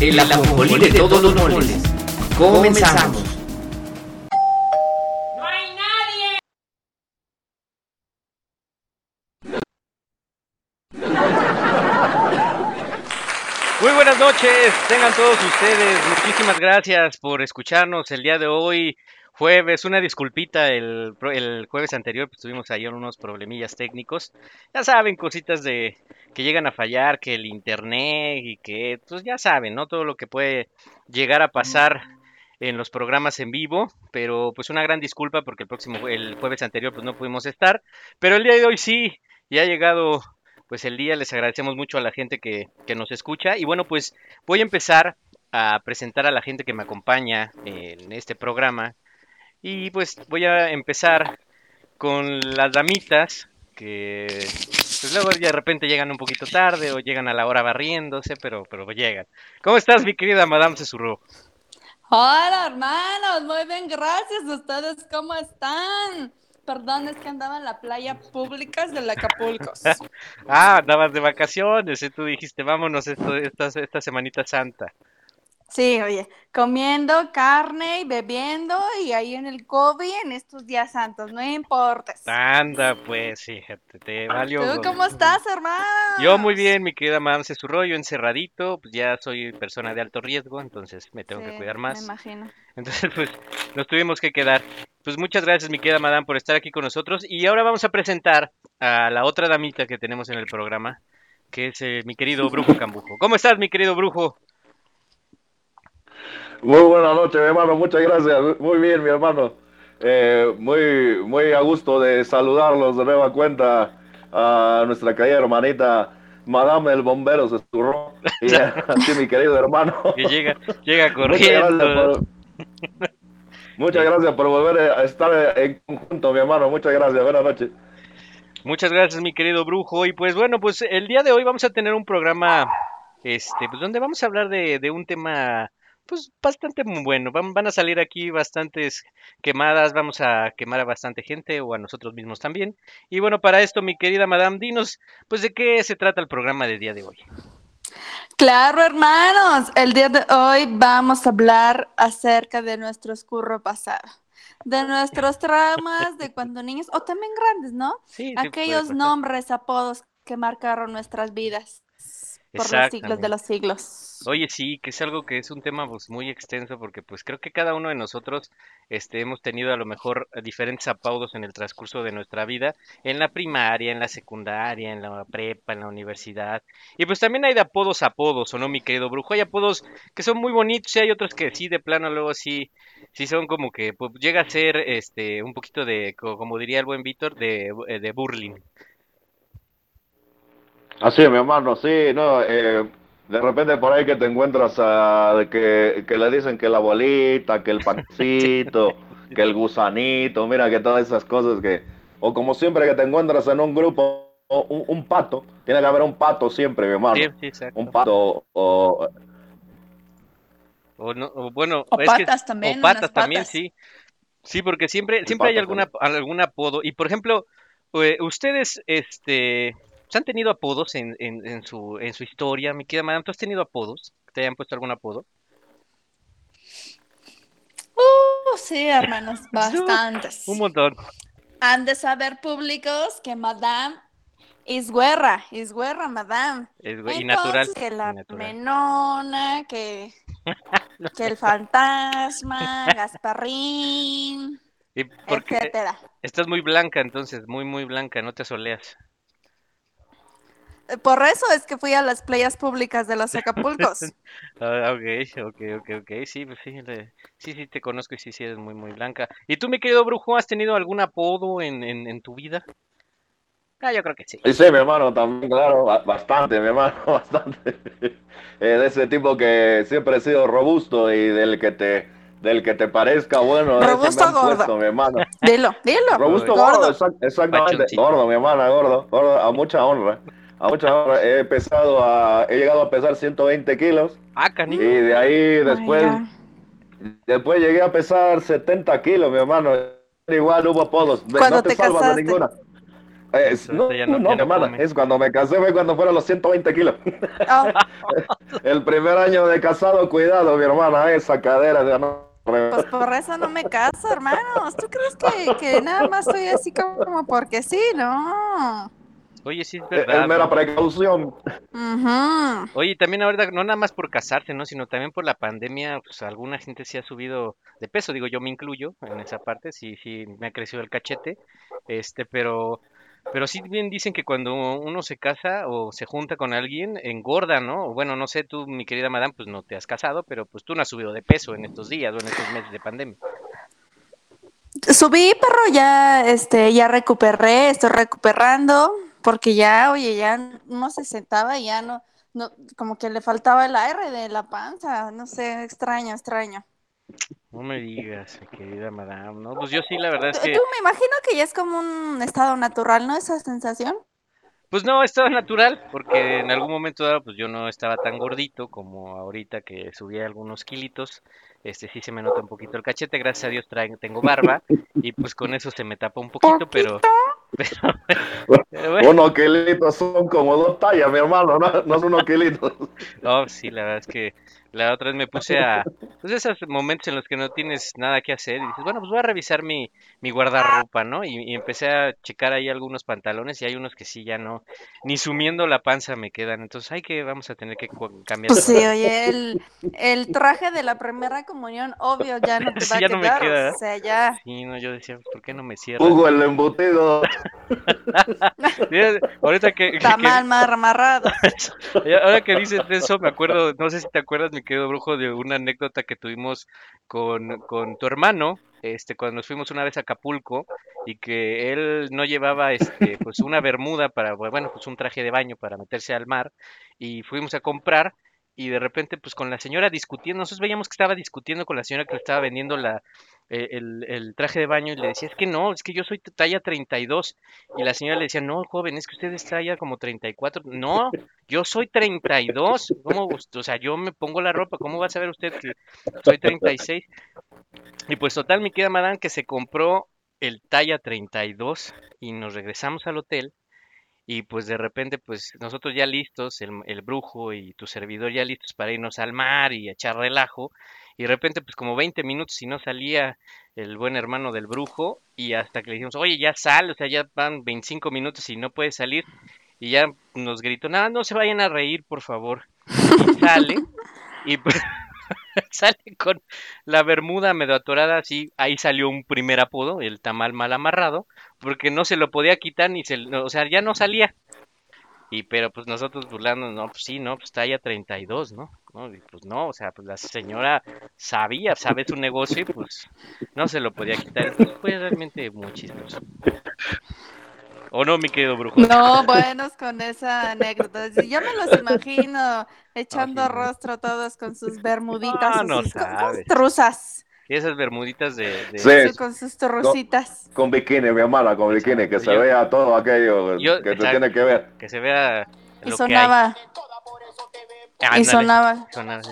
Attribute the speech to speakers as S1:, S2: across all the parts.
S1: el ajonjolí de todos los moles. Comenzamos.
S2: Muy buenas noches, tengan todos ustedes. Muchísimas gracias por escucharnos el día de hoy, jueves. Una disculpita, el, el jueves anterior pues, tuvimos ahí unos problemillas técnicos. Ya saben, cositas de que llegan a fallar, que el internet y que, pues ya saben, ¿no? Todo lo que puede llegar a pasar en los programas en vivo, pero pues una gran disculpa porque el próximo, el jueves anterior pues no pudimos estar, pero el día de hoy sí, ya ha llegado pues el día, les agradecemos mucho a la gente que, que nos escucha y bueno pues voy a empezar a presentar a la gente que me acompaña en este programa y pues voy a empezar con las damitas que pues luego de repente llegan un poquito tarde o llegan a la hora barriéndose, pero, pero llegan. ¿Cómo estás mi querida Madame Cesurro?
S3: Hola hermanos, muy bien, gracias. ¿Ustedes cómo están? Perdón, es que andaba en la playa públicas del Acapulco.
S2: Ah, andabas de vacaciones y tú dijiste, vámonos esto, esta, esta semanita santa.
S3: Sí, oye, comiendo carne y bebiendo y ahí en el COVID en estos días santos, no importa.
S2: Anda, pues, fíjate, te valió.
S3: ¿Tú cómo estás, hermano?
S2: Yo muy bien, mi querida Madame Cesurro, yo encerradito, pues ya soy persona de alto riesgo, entonces me tengo que cuidar
S3: Me
S2: más.
S3: imagino.
S2: Entonces, pues, nos tuvimos que quedar. Pues muchas gracias, mi querida Madame, por estar aquí con nosotros. Y ahora vamos a presentar a la otra damita que tenemos en el programa, que es eh, mi querido Brujo Cambujo. ¿Cómo estás, mi querido Brujo?
S4: Muy buenas noches, mi hermano. Muchas gracias. Muy bien, mi hermano. Eh, muy, muy a gusto de saludarlos de nueva cuenta a nuestra querida hermanita Madame el Bombero se esturró. Y a ti, mi querido hermano.
S2: Que llega, llega
S4: Muchas gracias,
S2: corriendo.
S4: por, muchas gracias por volver a estar en conjunto, mi hermano. Muchas gracias. Buenas noches.
S2: Muchas gracias, mi querido Brujo. Y pues bueno, pues el día de hoy vamos a tener un programa, este, pues donde vamos a hablar de, de un tema, pues bastante bueno. Van, van a salir aquí bastantes quemadas, vamos a quemar a bastante gente o a nosotros mismos también. Y bueno, para esto, mi querida Madame, dinos, pues de qué se trata el programa del día de hoy.
S3: Claro, hermanos, el día de hoy vamos a hablar acerca de nuestro oscuro pasado, de nuestros traumas de cuando niños, o también grandes, ¿no?
S2: Sí,
S3: Aquellos nombres, apodos que marcaron nuestras vidas por los siglos de los siglos.
S2: Oye, sí, que es algo que es un tema pues muy extenso porque pues creo que cada uno de nosotros este hemos tenido a lo mejor diferentes apodos en el transcurso de nuestra vida, en la primaria, en la secundaria, en la prepa, en la universidad. Y pues también hay de apodos a apodos, ¿o no, mi querido brujo? Hay apodos que son muy bonitos y hay otros que sí de plano luego sí sí son como que pues, llega a ser este un poquito de co- como diría el buen Víctor de eh, de burling.
S4: Así, mi hermano, sí, no, eh, de repente por ahí que te encuentras a, que, que le dicen que la bolita, que el pancito, que el gusanito, mira que todas esas cosas que, o como siempre que te encuentras en un grupo, o un, un pato, tiene que haber un pato siempre, mi hermano,
S2: Sí, sí, exacto.
S4: un pato, o,
S2: O, no, o bueno,
S3: O
S2: es que-
S3: patas también,
S2: o patas también,
S3: patas.
S2: sí. Sí, porque siempre, siempre hay alguna, algún apodo. Y por ejemplo, eh, ustedes, este, ¿se han tenido apodos en, en, en su, en su historia? Mi querida madame, ¿tú has tenido apodos? ¿Te hayan puesto algún apodo?
S3: Uh, sí, hermanos, bastantes.
S2: Un montón.
S3: Han de saber públicos que Madame es güerra, es güerra, Madame.
S2: Es y natural.
S3: Entonces, que la
S2: natural.
S3: menona, que, que el fantasma, Gasparrín,
S2: Y porque
S3: etcétera.
S2: estás muy blanca, entonces, muy, muy blanca, no te asoleas.
S3: Por eso es que fui a las playas públicas de los Acapulcos.
S2: Ah, ok, ok, ok, ok. Sí, pues sí, le- sí, sí, te conozco y sí, sí, eres muy, muy blanca. ¿Y tú, mi querido brujo, has tenido algún apodo en, en, en tu vida? Ah, yo creo que sí.
S4: Sí, mi hermano, también, claro, ba- bastante, mi hermano, bastante. Eh, de ese tipo que siempre he sido robusto y del que te, del que te parezca bueno. me
S3: Robusto gordo.
S4: puesto, mi hermano.
S3: Dilo, dilo.
S4: Robusto
S3: Gordo.
S4: gordo, exact- exactamente.
S2: Pachoncito.
S4: Gordo, mi hermana, gordo, gordo, a mucha honra. A mucha honra. He pesado a, he llegado a pesar 120 kilos
S2: Ah,
S4: y de ahí después,
S3: Ay,
S4: después llegué a pesar 70 kilos, mi hermano. Igual hubo apodos.
S3: Cuando
S4: no te,
S3: te
S4: salvas
S3: casaste.
S4: de ninguna. Es- no,
S2: no-
S4: no,
S2: ya
S4: mi
S2: no
S4: hermana, es cuando me casé, fue cuando fueron los 120 kilos.
S3: Oh,
S4: El primer año de casado, cuidado, mi hermana, esa cadera de no.
S3: pues por eso no me caso, hermanos. ¿Tú crees que, que nada más soy así como porque sí? No.
S2: Oye, sí es
S4: Es
S2: verdad.
S4: mera
S2: ¿no?
S4: precaución.
S3: Ujú.
S2: Oye, también ahorita, no nada más por casarse, ¿no? Sino también por la pandemia, pues alguna gente sí ha subido de peso, digo, yo me incluyo en esa parte, sí, sí, me ha crecido el cachete, este, pero, pero sí bien dicen que cuando uno se casa o se junta con alguien, engorda, ¿no? O Bueno, no sé, tú, mi querida madame, pues no te has casado, pero pues tú no has subido de peso en estos días o en estos meses de pandemia.
S3: Subí, perro, ya, este, ya recuperé, estoy recuperando, porque ya, oye, ya uno se sentaba y ya no, no, como que le faltaba el aire de la panza, no sé, extraño, extraño.
S2: No me digas, querida madame, ¿no? Pues yo sí, la verdad es que...
S3: tú me imagino que ya es como un estado natural, ¿no? Esa sensación.
S2: Pues no, estaba natural, porque en algún momento dado, pues yo no estaba tan gordito como ahorita que subí algunos kilitos. Este sí se me nota un poquito el cachete, gracias a Dios traigo, tengo barba y pues con eso se me tapa un poquito, pero, pero, pero bueno,
S4: Unos kilitos son como dos tallas, mi hermano, no, no son unos kilitos.
S2: no, sí, la verdad es que la otra vez me puse a, pues esos momentos en los que no tienes nada que hacer y dices, bueno, pues voy a revisar mi, mi guardarropa, ¿no? Y, y empecé a checar ahí algunos pantalones y hay unos que sí ya no, ni sumiendo la panza me quedan, entonces hay que, vamos a tener que cambiar.
S3: Pues sí, oye, el, el traje de la primera comunidón, obvio, ya no te
S2: Sí,
S3: va a
S2: ya no me
S3: quedar,
S2: queda,
S3: o sea, ya.
S2: Sí, no, yo decía, ¿por qué no me cierra?
S4: Hugo el embutido.
S2: Ahorita que, que-
S3: Está mal, mal amarrado.
S2: que- ahora que dices eso, me acuerdo, no sé si te acuerdas, mi querido brujo, de una anécdota que tuvimos con, con tu hermano, este, cuando nos fuimos una vez a Acapulco y que él no llevaba, este, pues una bermuda para, bueno, pues un traje de baño para meterse al mar y fuimos a comprar y de repente, pues con la señora discutiendo, nosotros veíamos que estaba discutiendo con la señora que le estaba vendiendo la, eh, el, traje de baño y le decía, es que no, es que yo soy talla 32 y la señora le decía, no, joven, es que usted es talla como 34. No, yo soy 32. ¿Cómo? O sea, yo me pongo la ropa. ¿Cómo va a saber usted que soy 36? Y pues total, mi querida madame, que se compró el talla 32 y nos regresamos al hotel. Y pues de repente, pues nosotros ya listos, el, el brujo y tu servidor ya listos para irnos al mar y echar relajo. Y de repente, pues como 20 minutos y no salía el buen hermano del brujo. Y hasta que le dijimos, oye, ya sal, o sea, ya van 25 minutos y no puede salir. Y ya nos gritó, nada, no se vayan a reír, por favor. Y sale. y pues sale con la bermuda medio atorada, así. Ahí salió un primer apodo, el tamal mal amarrado. Porque no se lo podía quitar ni se, no, o sea, ya no salía. Y pero pues nosotros burlando, no, pues sí, no, pues talla 32, ¿no? ¿no? Y pues no, o sea, pues la señora sabía, sabe su negocio y pues no se lo podía quitar. Fue realmente muy chistoso. ¿O no, mi querido brujo?
S3: No, buenos con esa anécdota. Yo me los imagino echando rostro todos con sus bermuditas,
S2: No, no sabes.
S3: truzas,
S2: esas bermuditas de... de-
S4: Sí.
S3: sí, con sus trucitas.
S4: Con bikini, mi hermana, con bikini, que se
S2: Yo-
S4: vea todo aquello
S2: Yo-
S4: que se
S2: exacto.
S4: tiene que ver.
S2: Que se vea
S3: Y
S2: lo
S3: sonaba,
S2: que
S3: y sonaba.
S2: sonaba así.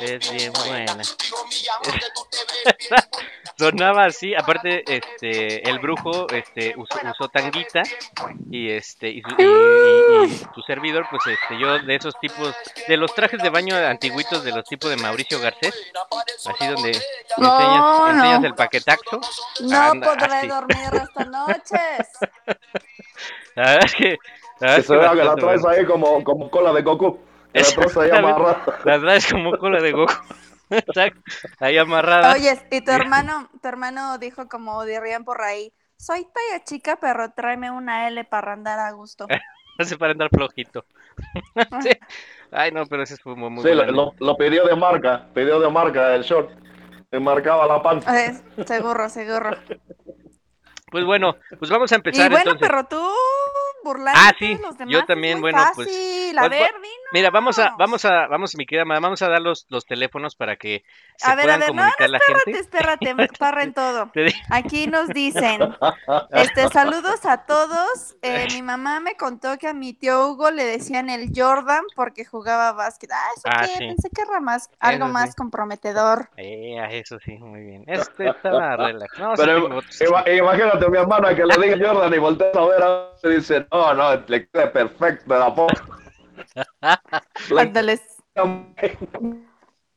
S2: Es bien buena. Sonaba así, aparte, este, el brujo, este, usó, usó tanguita y este, y, su- y- y- y tu servidor, pues, este, yo de esos tipos, de los trajes de baño antiguitos de los tipos de Mauricio Garcés, así donde enseñas,
S3: No,
S2: enseñas
S3: no.
S2: el paquetaxo.
S3: No
S2: Anda,
S3: podré
S2: así.
S3: dormir esta noches.
S2: La verdad es que, la verdad
S4: Que se
S2: que
S4: vea que la traes ahí como, como cola de Goku. La traes ahí amarrada.
S2: La traes como cola de Goku. Exacto, ahí amarrada.
S3: Oye, y tu hermano, tu hermano dijo como dirían por ahí, soy talla chica, pero tráeme una L para andar a gusto.
S2: Hace para andar flojito. Sí. Ay, no, pero ese fue muy, muy
S4: Sí, lo, lo- lo pidió de marca, pidió de marca el short. Le marcaba la panza.
S3: Eh, seguro, seguro.
S2: Pues bueno, pues vamos a
S3: Y
S2: empezar
S3: bueno,
S2: entonces.
S3: pero tú burlando
S2: Ah, sí,
S3: los demás.
S2: yo también,
S3: muy
S2: bueno, pues,
S3: fácil. A
S2: pues,
S3: ver,
S2: va-
S3: dinos.
S2: Mira, vamos a, vamos a, vamos, mi querida madame, vamos a dar los, los teléfonos para que se
S3: A ver, a ver, no,
S2: comunicar la gente.
S3: Espérate, espérate, parren todo. Aquí nos dicen, este, saludos a todos. Eh, mi mamá me contó que a mi tío Hugo le decían el Jordan porque jugaba básquet. Ah, eso
S2: Ah,
S3: qué,
S2: sí.
S3: pensé que era más, algo
S2: Eso
S3: más
S2: sí.
S3: comprometedor.
S2: Eh, eso sí, muy bien. Este estaba relax. No, sí
S4: Pero
S2: tengo
S4: mi hermana que le diga Jordan y volteas a ver a y dice, no, no, le queda perfecto la queda-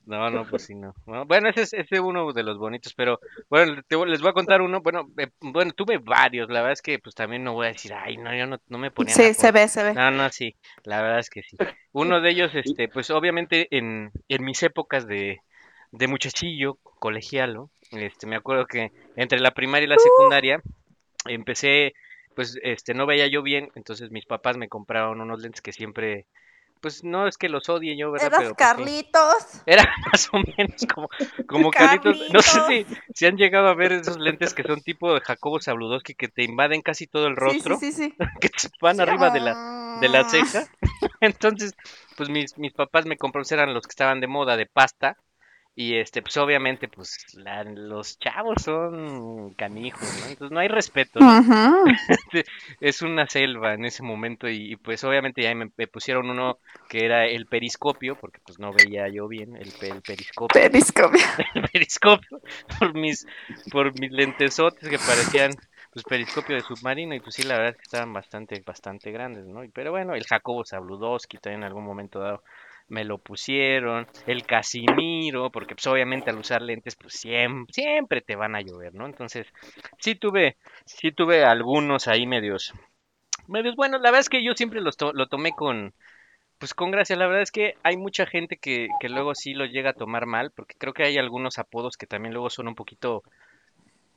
S2: No, no, pues sí, no. No, Bueno, ese es, ese es uno de los bonitos, pero bueno, te les voy a contar uno. Bueno, eh, bueno, tuve varios. La verdad es que pues también no voy a decir, ay, no, yo no, no me ponía
S3: Sí, se ve, se ve.
S2: No, no, sí, la verdad es que sí. Uno de ellos, este, pues obviamente en, en mis épocas de, de muchachillo, colegialo, este, me acuerdo que entre la primaria y la secundaria empecé, pues, este, no veía yo bien, entonces mis papás me compraron unos lentes que siempre, pues, no es que los odie yo, ¿verdad?
S3: Eras
S2: Pero, pues, sí.
S3: Carlitos.
S2: Era más o menos como, como Carlitos. No sé si, si han llegado a ver esos lentes que son tipo de Jacobo Zabludowski que te invaden casi todo el rostro,
S3: sí, sí, sí.
S2: que te van arriba de la, de la ceja. Entonces, pues mis, mis papás me compraron, eran los que estaban de moda, de pasta. Y este, pues obviamente, pues la- los chavos son canijos, ¿no? Entonces no hay respeto. Es una selva en ese momento y, y, pues obviamente ya me, me pusieron uno que era el periscopio, porque pues no veía yo bien el, pe- el periscopio.
S3: Periscopio.
S2: el periscopio por mis, por mis lentesotes que parecían pues periscopio de submarino y pues sí la verdad es que estaban bastante, bastante grandes, ¿no? Y- Pero bueno, el Jacobo Zabludowski también en algún momento dado me lo pusieron, el Casimiro, porque pues obviamente al usar lentes pues siempre, siempre te van a llover, ¿no? Entonces sí tuve, sí tuve algunos ahí medios, medios buenos, la verdad es que yo siempre los to- lo tomé con, pues con gracia, la verdad es que hay mucha gente que, que luego sí lo llega a tomar mal, porque creo que hay algunos apodos que también luego son un poquito,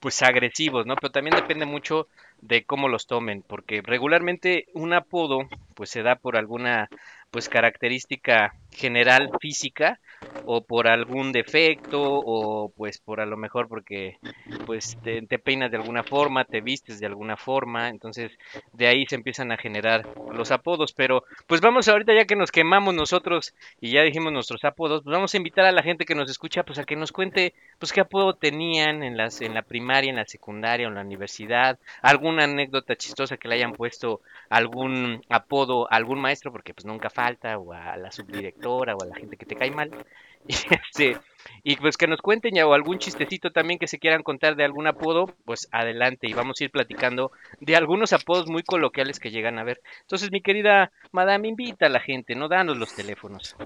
S2: pues agresivos, ¿no? Pero también depende mucho de cómo los tomen, porque regularmente un apodo, pues se da por alguna, pues característica general física, o por algún defecto, o pues por a lo mejor porque, pues te, peinas de alguna forma, te vistes de alguna forma, entonces de ahí se empiezan a generar los apodos, pero pues vamos ahorita ya que nos quemamos nosotros y ya dijimos nuestros apodos, pues vamos a invitar a la gente que nos escucha pues a que nos cuente pues qué apodo tenían en las en la primaria, en la secundaria o en la universidad, alguna anécdota chistosa que le hayan puesto algún apodo a algún maestro porque pues nunca falta o a la subdirectora o a la gente que te cae mal. Y, este, y pues que nos cuenten ya o algún chistecito también que se quieran contar de algún apodo, pues adelante y vamos a ir platicando de algunos apodos muy coloquiales que llegan a ver. Entonces, mi querida madame, invita a la gente, no danos los teléfonos.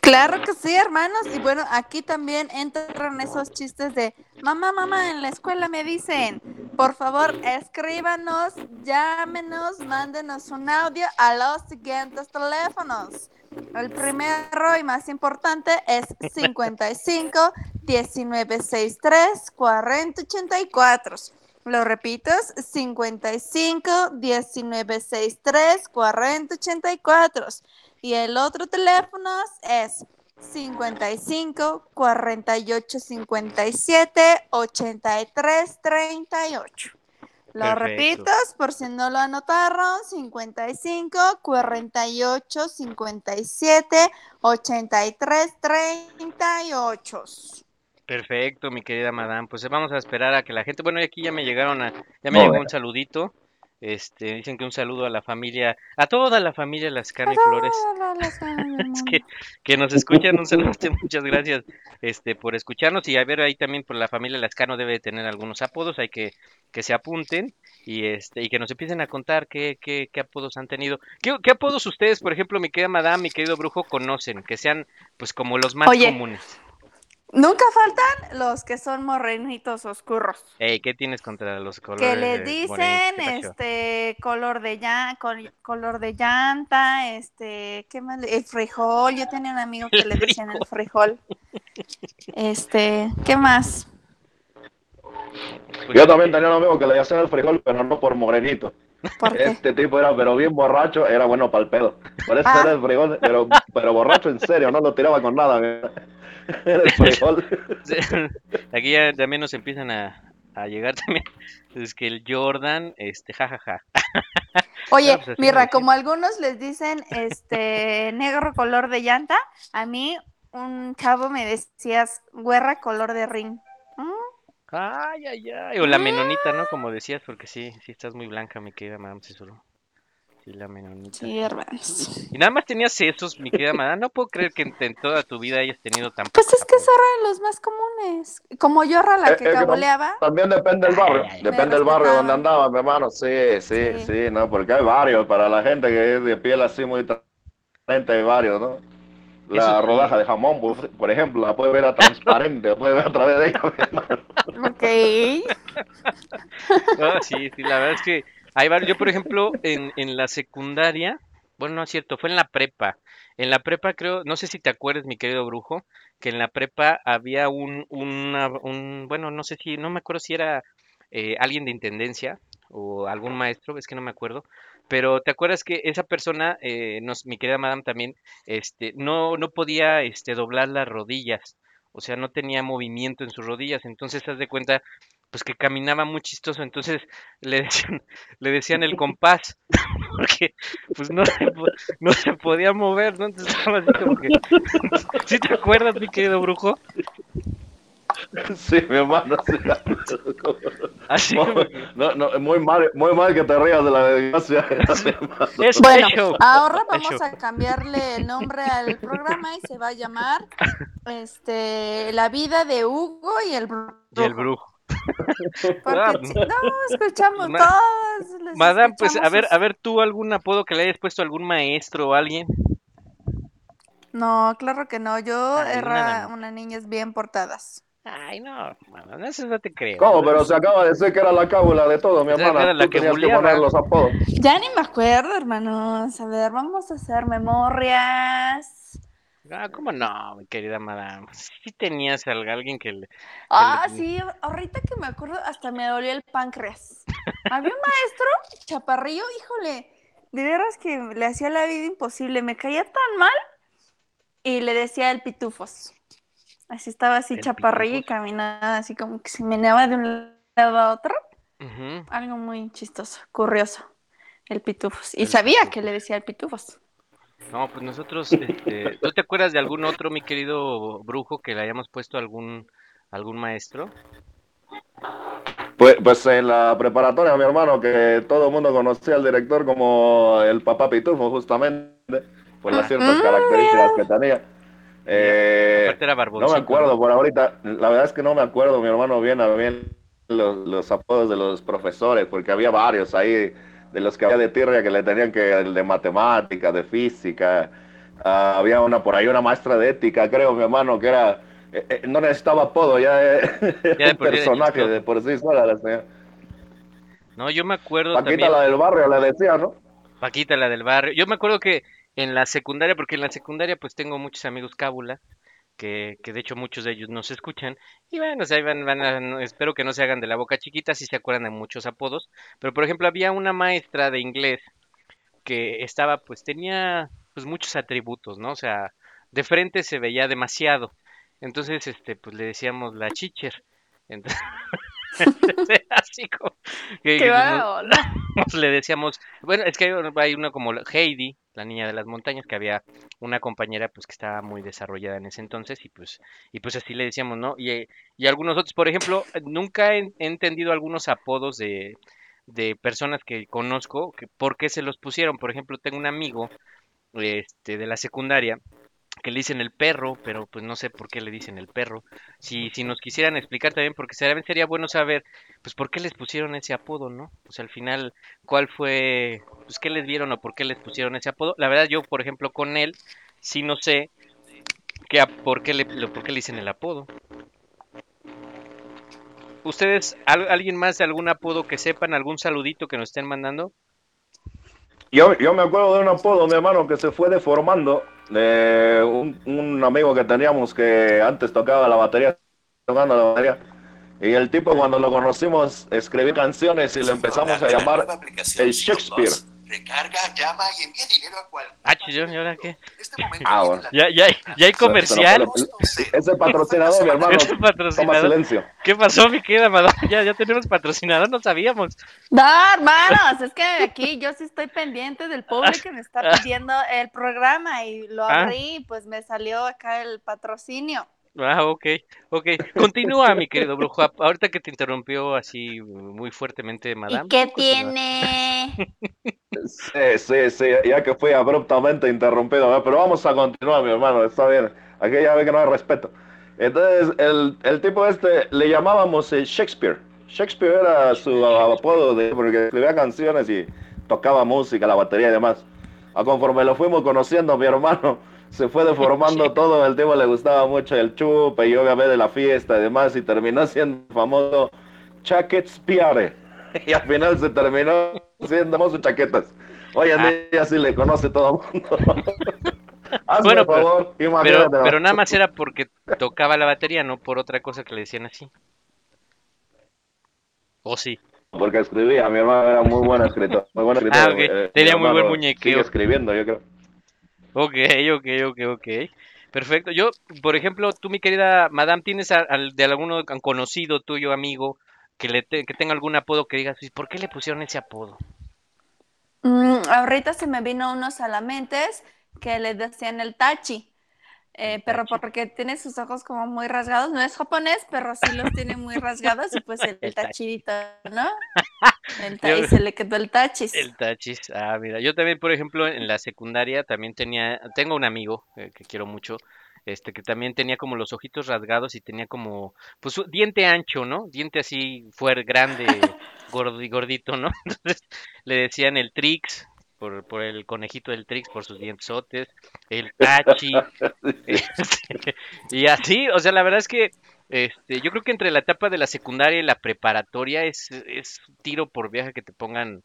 S3: Claro que sí, hermanos. Y bueno, aquí también entran esos chistes de mamá, mamá, en la escuela me dicen, por favor, escríbanos, llámenos, mándenos un audio a los siguientes teléfonos. El primero y más importante es 55 1963 4084. Lo repito, es 55 1963 4084. Y el otro teléfono es 55 48 57 83 38. Lo
S2: Perfecto.
S3: repito, por si no lo anotaron, 55 48 57 83 38.
S2: Perfecto, mi querida madame. Pues vamos a esperar a que la gente. Bueno, y aquí ya me llegaron a. Ya me
S4: Muy
S2: llegó un saludito. Este, dicen que un saludo a la familia, a toda la familia Lascano y Flores. Es que, que nos escuchan, un saludo, muchas gracias este, por escucharnos y a ver ahí también por la familia Lascano debe tener algunos apodos, hay que que se apunten y este y que nos empiecen a contar qué, qué, qué apodos han tenido. ¿Qué, qué apodos ustedes, por ejemplo, mi querida madame, mi querido brujo, conocen? Que sean pues como los más
S3: Oye.
S2: comunes.
S3: Nunca faltan los que son morenitos oscuros.
S2: Ey, ¿qué tienes contra los colores?
S3: Que les
S2: de
S3: dicen este color de ya, col- color de llanta, este, ¿qué más? le- El frijol, yo tenía un amigo que
S2: El
S3: le decían el frijol. Este, ¿qué más?
S2: Pues,
S4: Yo también tenía un amigo que le hacían el frijol, pero no por morenito.
S3: ¿Por qué?
S4: Este tipo era, pero bien borracho, era bueno para el pedo. Por eso
S3: Ah.
S4: era el frijol, pero, pero borracho en serio, no lo tiraba con nada. Mira.
S2: Aquí ya también nos empiezan a, a llegar también. Es que el Jordan, este, jajaja.
S3: Oye,
S2: pues, así me
S3: Mirra,
S2: decían.
S3: como algunos les dicen este negro color de llanta, a mí un chavo me decías güerra color de ring. Mm,
S2: Ay, ay, ay. O la menonita, ¿no? Como decías, porque sí, sí estás muy blanca, mi querida Madame Cesuro. Sí, la menonita.
S3: Sí, hermanos.
S2: Y nada más tenías esos, mi querida Madame. No puedo creer que en, en toda tu vida hayas tenido tan
S3: Pues es que esos eran los más comunes. Como yo, la
S4: Eh,
S3: que
S4: eh. También depende del barrio,
S2: Ay, ay,
S3: Me
S4: depende del barrio donde andaba, mi hermano. Sí, sí,
S3: Sí.
S4: sí, no, porque hay varios. Para la gente que es de piel así muy transparente, hay varios, ¿no? La
S2: Eso sí.
S4: rodaja de jamón, por, por ejemplo, la puede ver a transparente, la puede ver a través de ella. mi hermano.
S3: Ok.
S2: Ah, sí, sí, la verdad es que hay varios. Yo, por ejemplo, en, en la secundaria, bueno, no es cierto, fue en la prepa. En la prepa creo, no sé si te acuerdas, mi querido brujo, que en la prepa había un, un, bueno, no sé si, no me acuerdo si era eh, alguien de intendencia o algún maestro, es que no me acuerdo, pero te acuerdas que esa persona, eh, mi querida madame también, este, no, no podía, este, doblar las rodillas, o sea, no tenía movimiento en sus rodillas, entonces haz de cuenta, pues que caminaba muy chistoso, entonces le decían, le decían el compás, porque pues no se, no se podía mover, ¿no? Entonces estaba así como que, ¿sí te acuerdas, mi querido brujo?
S4: Sí, mi hermano, sí.
S2: Así
S4: No, no, muy mal, muy mal que te rías de la desgracia.
S2: es
S3: Bueno,
S2: hecho,
S3: ahora vamos
S2: hecho.
S3: a cambiarle el nombre al programa y se va a llamar este La vida de Hugo y el brujo.
S2: Y el brujo.
S3: Porque
S2: Ah,
S3: no, escuchamos
S2: Ma-
S3: todos.
S2: Madame, pues a ver, a ver tú algún apodo que le hayas puesto a algún maestro o alguien.
S3: No, claro que no. Yo
S2: Ay,
S3: era
S2: nada.
S3: una niñas bien portadas.
S2: Ay, no, Madame, eso no te creo.
S4: ¿Cómo? Pero se acaba de decir que era la cábula de todo, mi hermana.
S2: era la
S4: Tú
S2: que
S4: tenías que poner los apodos.
S3: Ya ni me acuerdo, hermanos. A ver, vamos a hacer memorias.
S2: Ah, ¿cómo no, mi querida Madame? Sí tenías a alguien que le...
S3: Ah,
S2: le-
S3: sí, ahorita que me acuerdo, hasta me dolió el páncreas. Había un maestro, chaparrillo, híjole, de veras que le hacía la vida imposible. Me caía tan mal y le decía el pitufos. Así estaba así
S2: ¿El
S3: chaparrillo y caminaba así como que se meneaba de un lado a otro. Algo muy chistoso, curioso. El pitufos. Y
S2: El
S3: sabía que le decía el pitufos.
S2: No, pues nosotros, este, ¿tú te acuerdas de algún otro, mi querido brujo, que le hayamos puesto algún, algún maestro?
S4: Pues, pues en la preparatoria, mi hermano, que todo el mundo conocía al director como el papá Pitufo, justamente, por las ciertas
S3: Ah,
S4: características que tenía. Eh, no me acuerdo por ahorita, la verdad es que no me acuerdo, mi hermano, bien a bien los, los apodos de los profesores, porque había varios ahí, de los que había de tierra que le tenían que, el de matemáticas, de física, ah, había una por ahí, una maestra de ética, creo, mi hermano, que era, eh, eh, no necesitaba apodo, ya eh,
S2: Ya de
S4: un personaje de por sí sola la señora.
S2: No, yo me acuerdo
S4: Paquita,
S2: también,
S4: la del barrio, le decía, ¿no?
S2: Paquita, la del barrio. Yo me acuerdo que en la secundaria, porque en la secundaria pues tengo muchos amigos cábula, que, que de hecho muchos de ellos nos escuchan, y bueno, o sea, ahí van, van a- no- espero que no se hagan de la boca chiquita, si se acuerdan de muchos apodos, pero por ejemplo había una maestra de inglés que estaba, pues tenía pues muchos atributos, ¿no? O sea, de frente se veía demasiado. Entonces, este, pues le decíamos la chicher. Entonces, así como que- que le decíamos, bueno, es que hay hay una como Heidi, la niña de las montañas, que había una compañera pues que estaba muy desarrollada en ese entonces y pues y pues así le decíamos, ¿no? Y, eh, y algunos otros, por ejemplo, nunca he, he entendido algunos apodos de, de personas que conozco, que por qué se los pusieron. Por ejemplo, tengo un amigo este de la secundaria que le dicen el perro, pero pues no sé por qué le dicen el perro. Si, si nos quisieran explicar también, porque sería, sería bueno saber, pues por qué les pusieron ese apodo, ¿no? Pues al final, ¿cuál fue, pues qué les vieron o por qué les pusieron ese apodo? La verdad, yo, por ejemplo, con él, sí no sé qué, a- por, qué le, por qué le dicen el apodo. ¿Ustedes, al- alguien más de algún apodo que sepan, algún saludito que nos estén mandando?
S4: Yo, yo me acuerdo de un apodo, mi hermano, que se fue deformando de un, un amigo que teníamos que antes tocaba la batería, tocando la batería. Y el tipo cuando lo conocimos escribí canciones y le empezamos a llamar el Shakespeare.
S5: Recarga, llama y envía dinero a cual.
S2: Ah, chillón, ¿y ahora qué?
S5: En este momento
S4: Ah,
S2: Ya, ya, hay- ya hay comercial.
S4: Ese patrocinador, mi hermano,
S2: Ese
S4: toma
S2: patrocinador.
S4: silencio.
S2: ¿Qué pasó, mi querida madame? Ya, ya tenemos patrocinador, no sabíamos.
S3: No, hermanos, es que aquí yo sí estoy pendiente del público que me está pidiendo el programa y lo
S2: Ah.
S3: abrí, pues me salió acá el patrocinio.
S2: Ah, ok, ok. Continúa, mi querido brujo. Ahorita que te interrumpió así muy fuertemente, madame.
S6: ¿Y qué
S2: continúa.
S6: tiene?
S4: Sí, sí, sí, ya que fui abruptamente interrumpido, ¿verdad? pero vamos a continuar, mi hermano, está bien. Aquí ya ve que no hay respeto. Entonces, el, el tipo este le llamábamos eh, Shakespeare. Shakespeare era su apodo de, porque escribía canciones y tocaba música, la batería y demás. A conforme lo fuimos conociendo, mi hermano, se fue deformando todo. El tipo le gustaba mucho el chupe y obviamente la fiesta y demás, y terminó siendo famoso Shakespeare. Y al final se terminó siendo famoso Chaquetas. Hoy en
S2: Ah.
S4: día sí le conoce todo el mundo. Hazme
S2: Bueno, pero-
S4: favor,
S2: Pero, pero nada más era porque tocaba la batería, no por otra cosa que le decían así. ¿O sí?
S4: Porque escribía, mi hermano era muy buen escritor. Muy buen escritor
S2: Ah, ok.
S4: eh,
S2: Tenía muy buen muñequeo.
S4: Sigue escribiendo, yo creo.
S2: Ok, ok, ok, ok. Perfecto. Yo, por ejemplo, tú, mi querida madame, ¿tienes a- al- de alguno conocido tuyo, amigo, que, le te- que tenga algún apodo que digas, "¿Y ¿por qué le pusieron ese apodo?
S3: Mm, ahorita se me vino unos salamentes que le decían el tachi. Eh, pero porque tiene sus ojos como muy rasgados, no es japonés, pero sí los tiene muy rasgados y pues el,
S2: El tachi.
S3: tachidito, ¿no? El
S2: Yo-
S3: se le quedó el tachis.
S2: El tachis. Ah, mira, yo también, por ejemplo, en la secundaria también tenía, tengo un amigo eh, que quiero mucho, este, que también tenía como los ojitos rasgados y tenía como, pues, un diente ancho, ¿no? Diente así, fuerte, grande, gordo y gordito, ¿no? Entonces le decían el Trix, por, por el conejito del Trix, por sus dientotes, el Tachi, este, y así, o sea, la verdad es que este, yo creo que entre la etapa de la secundaria y la preparatoria es, es tiro por viaje que te pongan,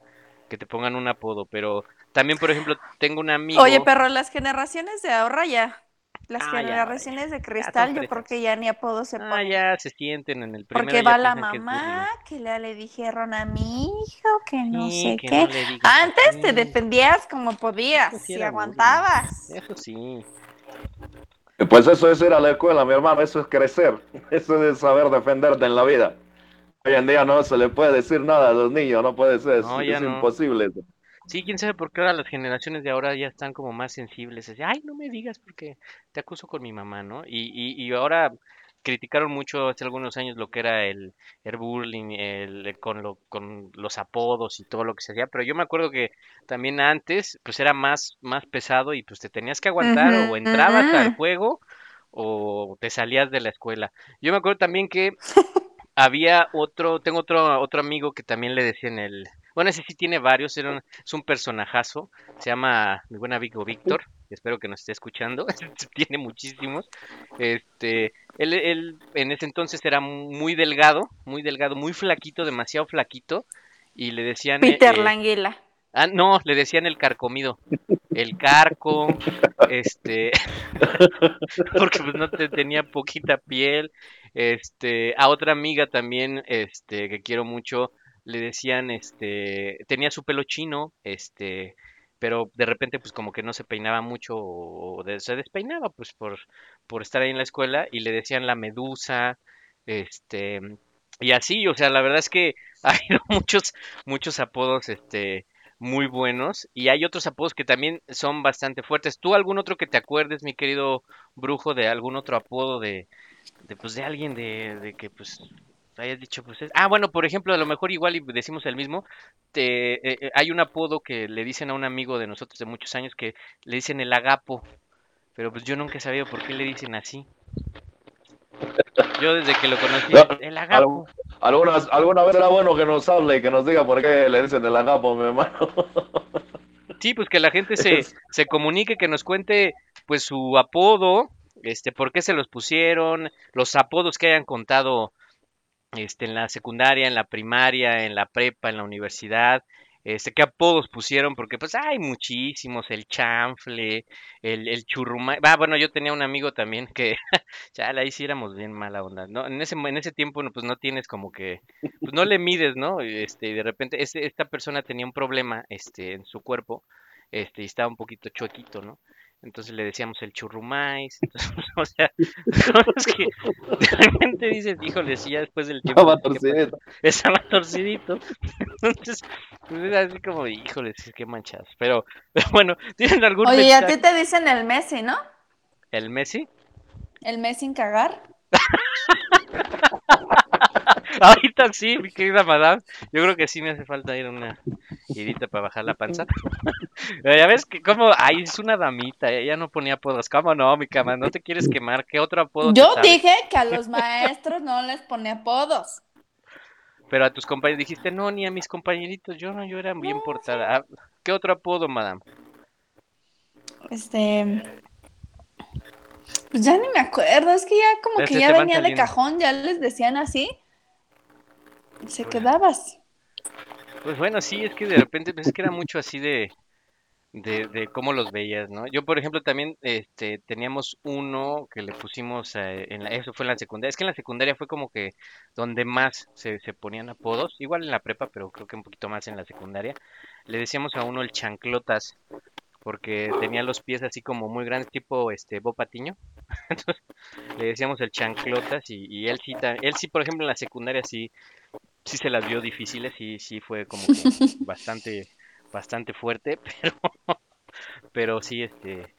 S2: que te pongan un apodo, pero también, por ejemplo, tengo un amigo.
S3: Oye, pero las generaciones de ahora ya, las
S2: Ah, ya,
S3: generaciones de cristal, yo creo que ya ni apodo se
S2: Ah,
S3: ponen.
S2: ya se sienten en el primero.
S3: Porque va la mamá, que le, le dijeron a mi hijo que no.
S2: Sí,
S3: sé
S2: que
S3: qué.
S2: no
S3: Antes te defendías como podías
S2: bullying.
S3: aguantabas.
S2: Eso sí.
S4: Pues eso es ir a la escuela, mi hermano, eso es crecer, eso es saber defenderte en la vida. Hoy en día no se le puede decir nada a los niños, no puede ser, es,
S2: No, ya
S4: es
S2: no.
S4: imposible. eso.
S2: Sí, quién sabe por qué ahora las generaciones de ahora ya están como más sensibles. Así, Ay, no me digas porque te acuso con mi mamá, ¿no? Y, y, y ahora criticaron mucho hace algunos años lo que era el, el bullying, el, con, lo, con los apodos y todo lo que se hacía, pero yo me acuerdo que también antes, pues era más, más pesado y pues te tenías que aguantar o entrabas al juego o te salías de la escuela. Yo me acuerdo también que había otro, tengo otro, otro amigo que también le decían el, bueno, ese sí tiene varios, era un- es un personajazo, se llama mi buen amigo Víctor, espero que nos esté escuchando, tiene muchísimos, este, él, él en ese entonces era muy delgado, muy delgado, muy flaquito, demasiado flaquito, y le decían... eh,
S3: Peter
S2: eh,
S3: Languila.
S2: Ah, no, le decían el carcomido. El carco, este, porque pues no te, tenía poquita piel. Este, a otra amiga también, este, que quiero mucho, le decían, este, tenía su pelo chino, este, pero de repente pues como que no se peinaba mucho o, de- se despeinaba pues por, por estar ahí en la escuela y le decían la medusa, este, y así, o sea, la verdad es que hay muchos, muchos apodos, este, muy buenos y hay otros apodos que también son bastante fuertes. ¿Tú algún otro que te acuerdes, mi querido brujo, de algún otro apodo de, de pues de alguien de, de que pues hayas dicho pues es- ah bueno por ejemplo a lo mejor igual y decimos el mismo te, eh, eh, hay un apodo que le dicen a un amigo de nosotros de muchos años que le dicen el agapo pero pues yo nunca he sabido por qué le dicen así yo desde que lo conocí
S4: No,
S2: el agapo
S4: Algunas, alguna vez era bueno que nos hable y que nos diga por qué le dicen el agapo, mi hermano.
S2: Sí, pues que la gente se, se comunique, que nos cuente pues su apodo, este, por qué se los pusieron, los apodos que hayan contado este, en la secundaria, en la primaria, en la prepa, en la universidad, este, qué apodos pusieron, porque pues hay muchísimos, el chanfle, el, el churrumay. Ah, bueno, yo tenía un amigo también que, ya ahí sí éramos bien mala onda, ¿no? En ese, en ese tiempo, pues no tienes como que, pues no le mides, ¿no? Este, y de repente, este, esta persona tenía un problema, este, en su cuerpo, este, y estaba un poquito chuequito, ¿no? Entonces le decíamos el churrumais, entonces, o sea, cosas que de repente dices, híjole, sí, ya después del tiempo
S4: Estaba torcidito.
S2: estaba torcidito. Entonces, pues es así como, híjole, qué manchados. Pero, pero bueno, ¿tienen algún
S3: Oye, a ti te dicen el Messi, ¿no?
S2: ¿El Messi?
S3: El Messi sin cagar.
S2: Ahorita sí, mi querida madame. Yo creo que sí me hace falta ir a una irita para bajar la panza. Pero ya ves que como, ay, es una damita, ella no ponía apodos. ¿Cómo no, mi cama? ¿No te quieres quemar? ¿Qué otro apodo te
S3: Yo
S2: sabes?
S3: dije que a los maestros no les pone apodos.
S2: Pero a tus compañeros dijiste, no, ni a mis compañeritos. Yo no, yo era bien portada. Ah, ¿Qué otro apodo, madame?
S3: Este. Pues ya ni me acuerdo, es que ya como que ya venía de cajón, ya les decían así. Se quedabas.
S2: Pues bueno, sí, es que de repente es que era mucho así de, de, cómo los veías, ¿no? Yo, por ejemplo, también este, teníamos uno que le pusimos, eh, en la, eso fue en la secundaria, es que en la secundaria fue como que donde más se, se ponían apodos, igual en la prepa, pero creo que un poquito más en la secundaria. Le decíamos a uno el chanclotas, porque tenía los pies así como muy grandes, tipo este Bob Patiño. Entonces, le decíamos el chanclotas y, y él sí, él sí, por ejemplo, en la secundaria sí, sí se las vio difíciles, sí, sí fue como que bastante, bastante fuerte, pero, pero sí, este,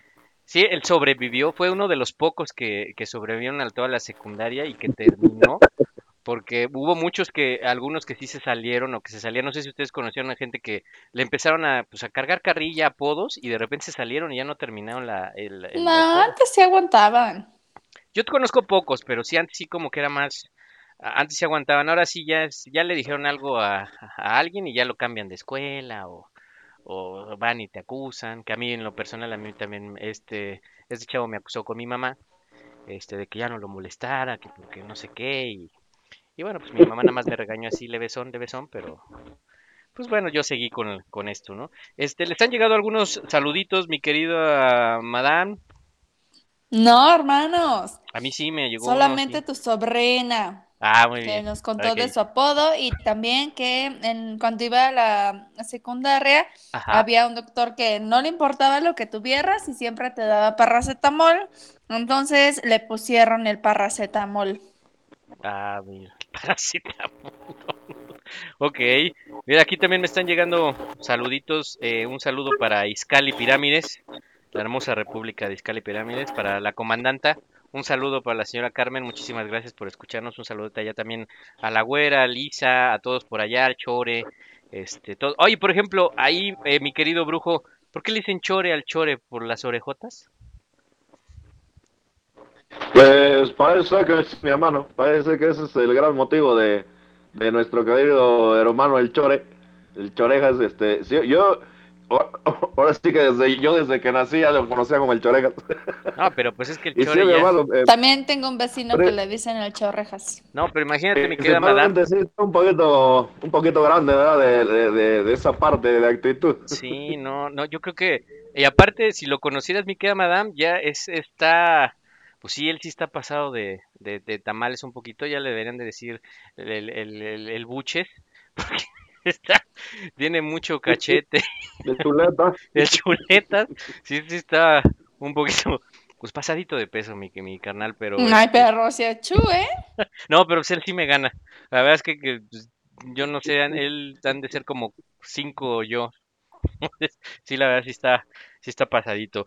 S2: sí, él sobrevivió, fue uno de los pocos que, que sobrevivieron a toda la secundaria y que terminó, porque hubo muchos que, algunos que sí se salieron o que se salían, no sé si ustedes conocieron a gente que le empezaron a, pues, a cargar carrilla, apodos, y de repente se salieron y ya no terminaron la, el, el-
S3: No, antes sí aguantaban.
S2: Yo conozco pocos, pero sí antes sí como que era más, antes sí aguantaban, ahora sí ya ya le dijeron algo a, a alguien y ya lo cambian de escuela o, o van y te acusan, que a mí en lo personal a mí también este, este chavo me acusó con mi mamá, este, de que ya no lo molestara, que porque no sé qué y, y bueno, pues mi mamá nada más me regañó así levesón, levesón, pero pues bueno, yo seguí con, con esto, ¿no? Este, les han llegado algunos saluditos, mi querida madame,
S3: No, hermanos.
S2: a mí sí me llegó uno,
S3: Solamente
S2: sí.
S3: tu sobrina,
S2: Ah, muy
S3: que
S2: bien.
S3: nos contó de su apodo y también que en, cuando iba a la secundaria
S2: Ajá.
S3: había un doctor que no le importaba lo que tuvieras y siempre te daba paracetamol. Entonces le pusieron el paracetamol.
S2: Ah, mira, paracetamol. Ok, mira, aquí también me están llegando saluditos. eh, un saludo para Izcali Pirámides, la hermosa República de Izcali Pirámides, para la comandanta. Un saludo para la señora Carmen, muchísimas gracias por escucharnos. Un saludo allá también a la güera, a Lisa, a todos por allá, al Chore, este, todo. Oye, por ejemplo, ahí, eh, mi querido brujo, ¿por qué le dicen Chore al Chore? ¿Por las orejotas?
S4: Pues parece que es mi hermano, parece que ese es el gran motivo de, de nuestro querido hermano el Chore, el Chorejas, este, sí, yo, o- ahora sí que desde, yo desde que nací ya lo conocía como el Chorejas,
S2: No, pero pues es que el
S4: y sí,
S2: Chore
S4: mi
S2: ya...
S4: hermano, eh,
S3: También tengo un vecino que le dicen el chorrejas.
S2: No, pero imagínate, mi querida madame.
S4: sí un poquito, un poquito grande, ¿verdad? De, de, de, de esa parte de actitud.
S2: Sí, no, no, yo creo que, y aparte, si lo conocieras, mi querida madame, ya es, está, pues sí, él sí está pasado de, de, de tamales un poquito, ya le deberían de decir el, el, el, el- el buches, porque está, tiene mucho cachete,
S4: De chuleta.
S2: el chuletas, sí, sí está un poquito, pues pasadito de peso, mi, mi carnal, pero,
S3: Ay,
S2: este,
S3: perro, se achú, ¿eh?
S2: no, pero pues él sí me gana, la verdad es que, que, pues, yo no sé, él han de ser como cinco yo, sí, la verdad sí está, sí está pasadito.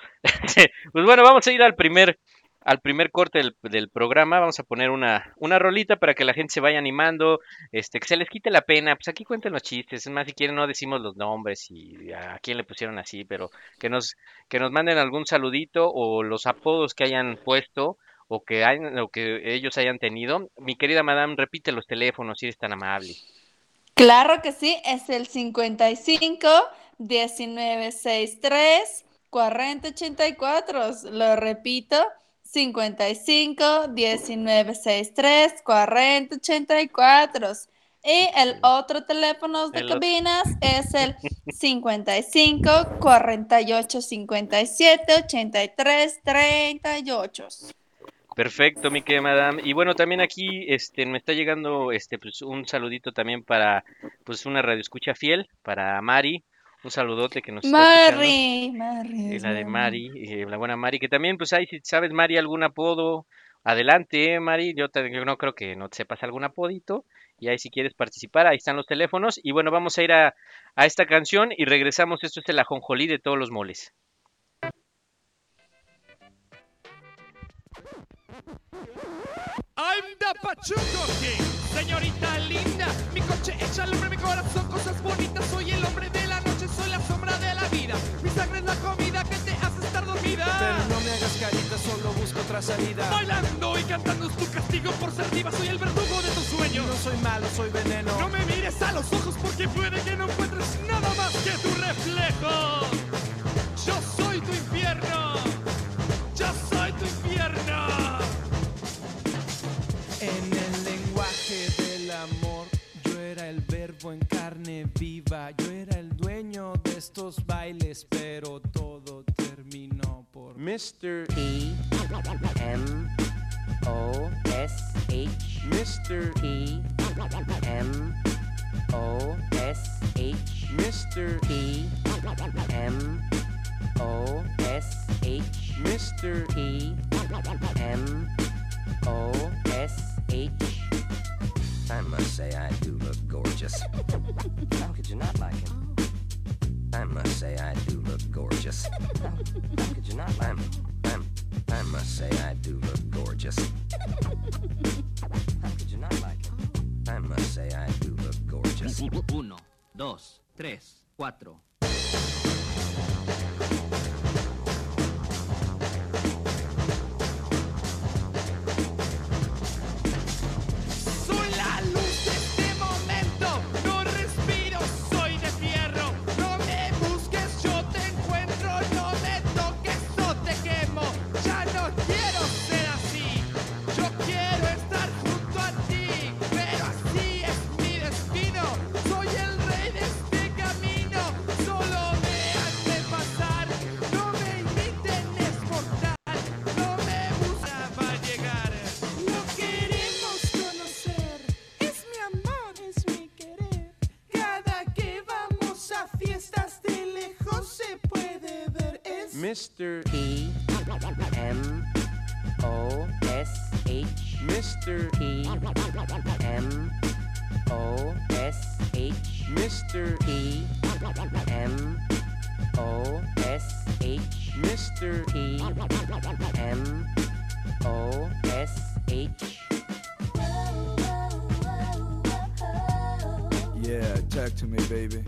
S2: Pues bueno, vamos a ir al primer, al primer corte del, programa. Vamos a poner una, una rolita para que la gente se vaya animando, este, que se les quite la pena. Pues aquí cuenten los chistes. Es más, si quieren no decimos los nombres y a quién le pusieron así, pero que nos, que nos manden algún saludito o los apodos que hayan puesto o que hayan, o que ellos hayan tenido. Mi querida madame, repite los teléfonos si eres tan amable.
S3: Claro que sí, es el 55 1963 4084. Lo repito, 55 1963 4084. Y el otro teléfono de
S2: El otro.
S3: cabinas es el 55 48 57 83 38.
S2: Perfecto, mi querida madame. Y bueno, también aquí este me está llegando este pues un saludito también para pues una radio escucha fiel para Mari. Un saludote que nos está escuchando.
S3: Mari, Mari.
S2: Y
S3: es
S2: la de Mari, eh, la buena Mari, que también pues ahí si sabes Mari algún apodo, adelante, eh, Mari. Yo, te- yo no creo que no te sepas algún apodito. Y ahí si quieres participar, ahí están los teléfonos. Y bueno, vamos a ir a, a esta canción y regresamos. Esto es el ajonjolí de todos los moles.
S7: I'm the Pachuco King, señorita linda. Mi coche echa al hombre, mi corazón, cosas bonitas. Soy el hombre de la de la vida. Mi sangre es la comida que te hace estar dormida.
S8: Pero no me hagas carita, solo busco otra salida.
S7: Bailando y cantando es tu castigo por ser diva. Soy el verdugo de tus sueños.
S8: No soy malo, soy veneno.
S7: No me mires a los ojos porque puede que no encuentres nada más que tu reflejo. Yo soy tu infierno. Yo soy tu infierno.
S8: En el lenguaje del amor, yo era el verbo en carne viva. Yo era estos bailes, pero todo terminó por Mr.
S9: P M O S H
S8: Mr.
S9: P M O S H
S8: Mr.
S9: P M O S H
S8: Mr.
S9: P M O S H.
S10: I must say I do look gorgeous. How could you not like him? I must say I do look gorgeous. How, could you not him? I'm, I must say I do look gorgeous. How could you not like him? I must say I do look gorgeous.
S11: Uno, dos, tres, cuatro.
S8: Mr.
S9: P M O S H
S8: Mr.
S9: P M O S H
S8: Mr.
S9: P M O S H
S8: Mr.
S9: P M O S H.
S12: Yeah, talk to me, baby.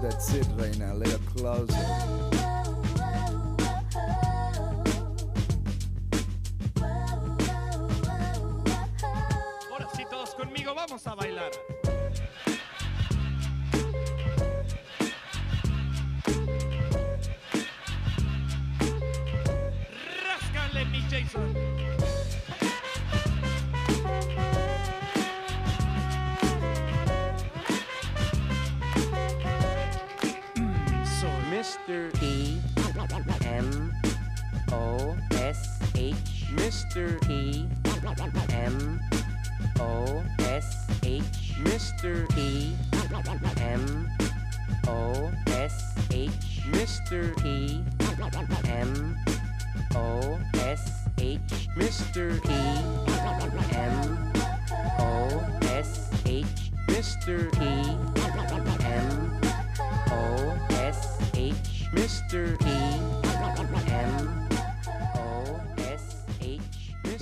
S12: That's it right now, a little closer.
S7: A bailar.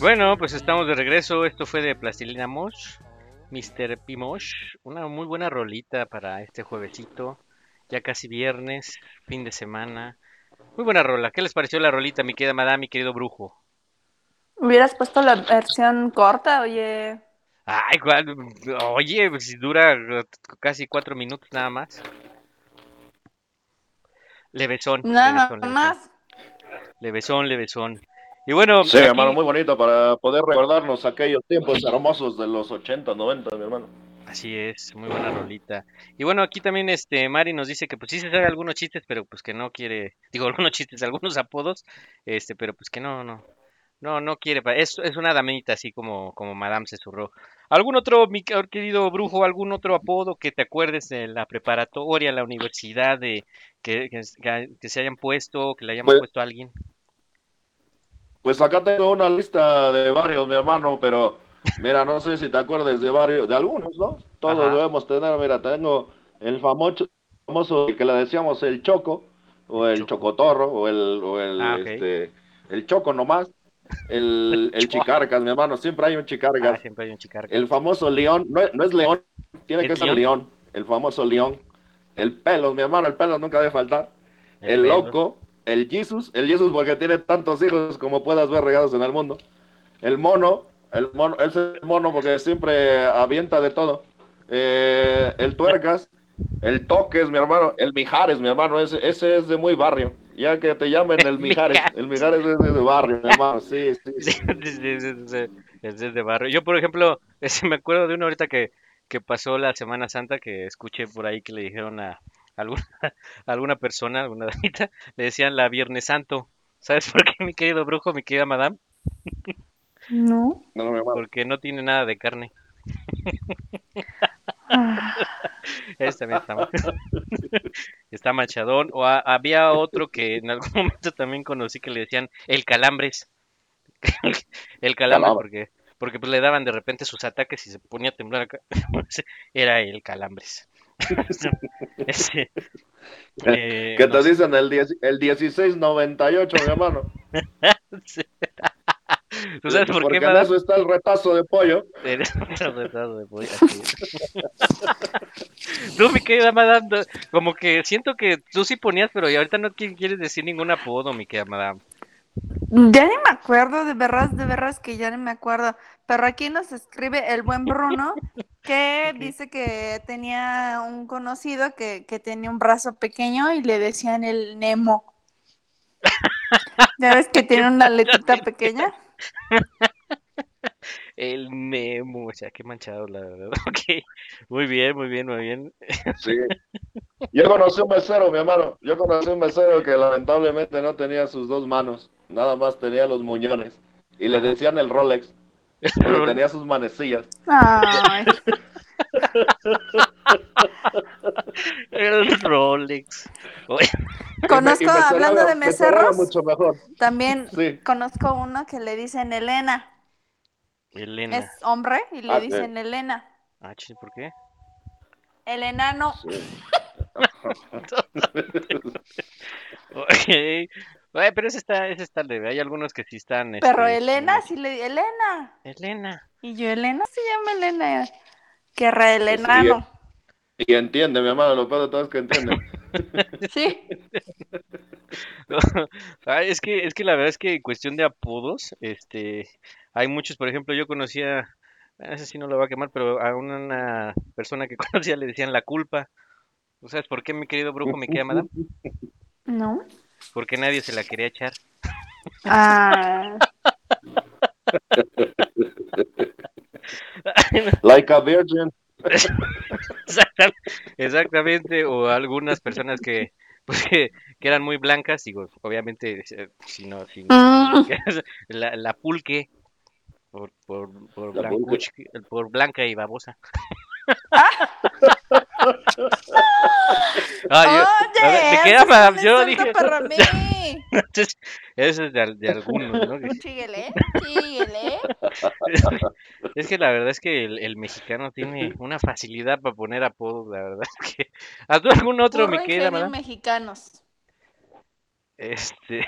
S2: Bueno, pues estamos de regreso. Esto fue de Plastilina Mosh, Mr. P. Mosh. Una muy buena rolita para este juevesito. Ya casi viernes, fin de semana. Muy buena rola. ¿Qué les pareció la rolita, mi querida madame, mi querido brujo?
S3: Hubieras puesto la versión corta, oye.
S2: Ay, cuál- oye, pues si dura eh, casi cuatro minutos nada más. Levesón,
S3: Nada
S2: levesón, levesón.
S3: más.
S2: Levesón, levesón. Y bueno,
S4: Sí,
S2: aquí-
S4: hermano, muy bonito para poder recordarnos aquellos tiempos hermosos de los 80, 90, mi hermano.
S2: Así es, muy buena rolita. Y bueno, aquí también este Mari nos dice que pues sí se sabe algunos chistes, pero pues que no quiere, digo algunos chistes, algunos apodos, este, pero pues que no, no, no, no quiere, es, es una damita así como, como Madame se zurró. ¿Algún otro, mi quer- querido brujo, algún otro apodo que te acuerdes de la preparatoria, la universidad, de que, que, se hayan puesto, que le hayamos
S4: Pues-
S2: puesto a alguien?
S4: Pues acá tengo una lista de barrios, mi hermano, pero mira, no sé si te acuerdas de varios, de algunos, ¿no? Todos
S2: Ajá.
S4: debemos tener, mira, tengo el famoso, famoso que le decíamos el choco, o el chocotorro, o el, o el,
S2: Ah, ok.
S4: este, el choco nomás, el, el chicarcas, mi hermano, siempre hay un
S2: Ah,
S4: chicargas.
S2: siempre hay un chicarca.
S4: El famoso león, no, es- no es león, tiene
S2: ¿Es
S4: que ser
S2: león?
S4: el famoso león. El pelos, mi hermano, el pelos nunca debe faltar.
S2: El
S4: loco, el Jesus, el Jesus porque tiene tantos hijos como puedas ver regados en el mundo. El mono, el mono, es el mono porque siempre avienta de todo. Eh, el tuercas, el toques, mi hermano, el mijares, mi hermano, ese, ese es de muy barrio. Ya que te llamen el mijares, el mijares es de barrio, mi hermano, sí, sí. sí.
S2: Es desde barrio. Yo, por ejemplo, ese, me acuerdo de uno ahorita que, que pasó la Semana Santa, que escuché por ahí que le dijeron a alguna, alguna persona, alguna damita, le decían la Viernes Santo. ¿Sabes por qué, mi querido brujo, mi querida madame?
S3: No.
S2: Porque no tiene nada de carne.
S3: Ah,
S2: Ese también está, ma- está machadón. O a- había otro que en algún momento también conocí que le decían el calambres. el Calambre. porque, porque pues le daban de repente sus ataques y se ponía a temblar acá. Era el calambres. Ese, eh,
S4: que
S2: no
S4: te dicen el, 10 el 1698, mi hermano.
S2: Sí. ¿Tú sabes por
S4: Porque
S2: qué,
S4: en
S2: madame?
S4: eso está el retazo de pollo.
S2: Un retraso de pollo. Tú, mi querida madame, como que siento que tú sí ponías, pero ahorita no qui- quieres decir ningún apodo, mi querida madame.
S3: Ya ni me acuerdo, de verdad, de verdad que ya ni me acuerdo. Pero aquí nos escribe el buen Bruno que dice que tenía un conocido que, que tenía un brazo pequeño y le decían el Nemo. ¿Ya ves que tiene una letita pequeña?
S2: El Nemo, o sea, qué manchado, la verdad. Ok, muy bien, muy bien, muy bien.
S4: Sí. Yo conocí un mesero, mi hermano. Yo conocí un mesero que lamentablemente no tenía sus dos manos. Nada más tenía los muñones. Y le decían el Rolex. Pero tenía sus manecillas.
S3: Ay,
S2: El Rolex. Oye,
S3: conozco,
S4: Y me- y me
S3: hablando de meseros,
S4: mucho mejor.
S3: también
S4: Sí.
S3: conozco uno que le dicen Elena.
S2: Elena.
S3: Es hombre y le
S4: Ah,
S3: dicen Elena.
S2: Ah, chis, ¿por qué?
S3: El enano.
S2: Ok. Oye, pero ese está, ese está leve. Hay algunos que sí están.
S3: Pero
S2: este,
S3: Elena, sí le Elena.
S2: Elena.
S3: Y yo, Elena se llama Elena. Guerra del enano.
S4: Y entiende, mi hermano. Lo peor de todo es que entiende.
S3: Sí.
S2: Es que, es que la verdad es que en cuestión de apodos, este, hay muchos, por ejemplo, yo conocía, a ese sí no lo voy a quemar, pero a una persona que conocía le decían la culpa. ¿Tú sabes por qué, mi querido brujo, me queda madame?
S3: ¿No?
S2: Porque nadie se la quería echar.
S3: Ah,
S4: Like a virgin.
S2: Exactam- Exactamente, o algunas personas que, pues, que, que eran muy blancas, digo, obviamente, eh, si no, si no-
S3: Mm.
S2: la, la pulque, por, por, por,
S4: La
S2: blancuch- por blanca y babosa. Ah, yo- ver,
S3: Oye,
S2: me
S3: ese
S2: queda yo dije,
S3: para mí.
S2: Entonces, eso es de, al- de algunos, ¿no? Que-
S3: Síguele, síguele.
S2: Es que la verdad es que el, el mexicano tiene una facilidad para poner apodos, la verdad. es Que... ¿A tú algún otro, mi
S3: Puro
S2: querida
S3: ingenio
S2: madame?
S3: mexicanos.
S2: Este,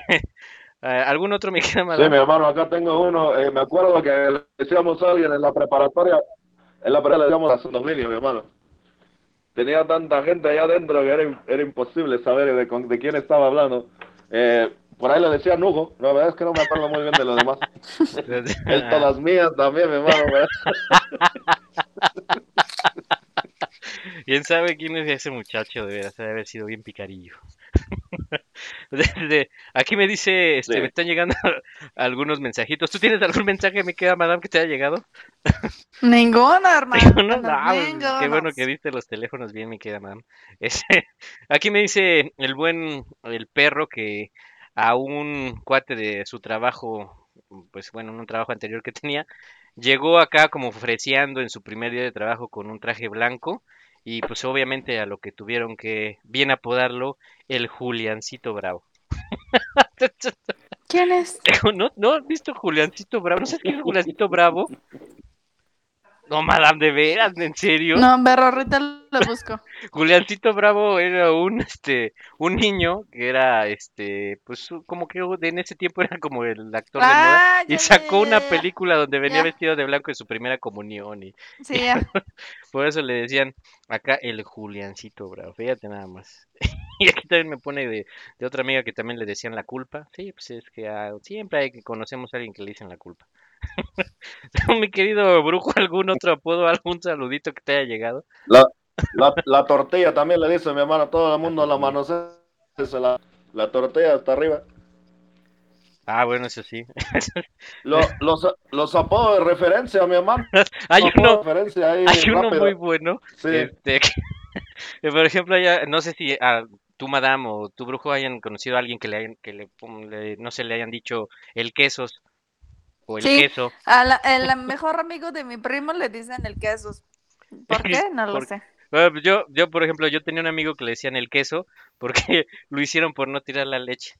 S2: ¿algún otro, mi querida
S4: Sí,
S2: madame?
S4: mi hermano, acá tengo uno. eh, me acuerdo que le decíamos a alguien en la preparatoria. En la preparatoria le decíamos a su dominio, mi hermano. Tenía tanta gente allá adentro que era, era imposible saber de, de quién estaba hablando. Eh, por ahí le decían Hugo. La verdad es que no me acuerdo muy bien de los demás. Él todas mías también, mi hermano. ¿verdad?
S2: ¿Quién sabe quién es ese muchacho? De veras, debe haber sido bien picarillo. Desde- aquí me dice, este,
S4: Sí.
S2: me están llegando algunos mensajitos. ¿Tú tienes algún mensaje, me queda, madame, que te haya llegado?
S3: Ninguno, hermano.
S2: ¿No? No, pues, qué bueno que viste los teléfonos bien, me queda, madame. Este, aquí me dice el buen, el perro que a un cuate de su trabajo, pues bueno, un trabajo anterior que tenía, llegó acá como ofreciendo en su primer día de trabajo con un traje blanco y pues obviamente a lo que tuvieron que bien apodarlo el Juliancito Bravo.
S3: ¿Quién es?
S2: ¿No, ¿No has visto Juliancito Bravo? ¿No sabes quién es Juliancito Bravo? No, madame, de veras, ¿en serio?
S3: No, pero ahorita lo busco.
S2: Juliancito Bravo era un este un niño que era este pues como que de- en ese tiempo era como el actor de moda
S3: Ah,
S2: y sacó
S3: ya,
S2: una
S3: ya,
S2: película donde venía
S3: Ya.
S2: vestido de blanco en su primera comunión y
S3: Sí, ya.
S2: por eso le decían acá el Juliancito Bravo, fíjate nada más. Y aquí también me pone de, de otra amiga que también le decían la culpa. Sí, pues es que ah, siempre hay que conocemos a alguien que le dicen la culpa. Mi querido brujo, ¿algún otro apodo, algún saludito que te haya llegado?
S4: La, la, la tortilla también le dice mi hermano, todo el mundo la manosea, se la, la tortilla hasta arriba.
S2: Ah, bueno, eso sí.
S4: Lo- los, los apodos de referencia, mi hermano.
S2: Hay
S4: Los
S2: uno,
S4: apodos de referencia ahí
S2: hay uno muy bueno.
S4: Sí.
S2: este, que- por ejemplo, ya, no sé si a tú, madame, o tu brujo hayan conocido a alguien que le, hayan, que le, no se le hayan dicho el quesos o el
S3: Sí,
S2: queso.
S3: a la- el mejor amigo de mi primo le dicen el queso. ¿Por qué? No lo
S2: Por-
S3: sé.
S2: Bueno, pues yo, yo, por ejemplo, yo tenía un amigo que le decían el queso porque lo hicieron por no tirar la leche.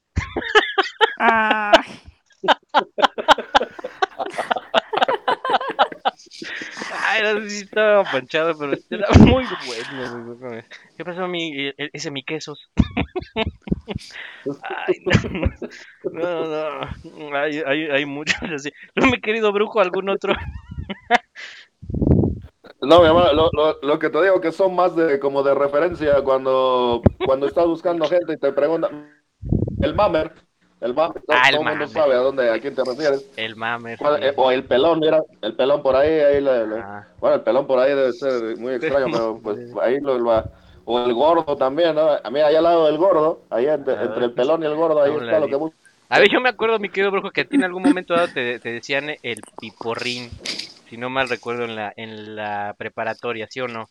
S3: Ay,
S2: Ay, no sé si estaba panchado, pero era muy bueno. ¿Qué pasó, mi, e- e- ese mi quesos? Ay, no, no, no. Hay, hay, hay muchos así. No, mi querido brujo, algún otro.
S4: No, mi hermano, lo, lo, lo que te digo que son más de como de referencia cuando, cuando estás buscando gente y te preguntan el mamer, el mamer, todo,
S2: Ah, el
S4: todo el mundo sabe a dónde, a quién te refieres.
S2: El mamer.
S4: ¿Cuál-
S2: sí.
S4: eh, o el pelón, mira, el pelón por ahí, ahí le- le-
S2: Ah.
S4: bueno, el pelón por ahí debe ser muy extraño, pero pues ahí lo, lo- o el gordo también, ¿no? A mí allá al lado del gordo, ahí entre,
S2: A
S4: entre el pelón y el gordo, ahí está lo que busco.
S2: A ver, yo me acuerdo, mi querido brujo, que a ti en algún momento dado te, te decían el piporrín, si no mal recuerdo en la, en la preparatoria, ¿sí o no?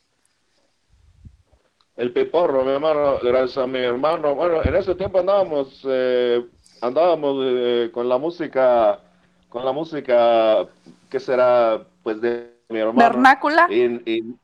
S4: El piporro, mi hermano, gracias a mi hermano. Bueno, en ese tiempo andábamos, eh, andábamos eh, con la música, con la música, ¿qué será? Pues de mi hermano.
S3: ¿Vernácula?
S4: Y, y-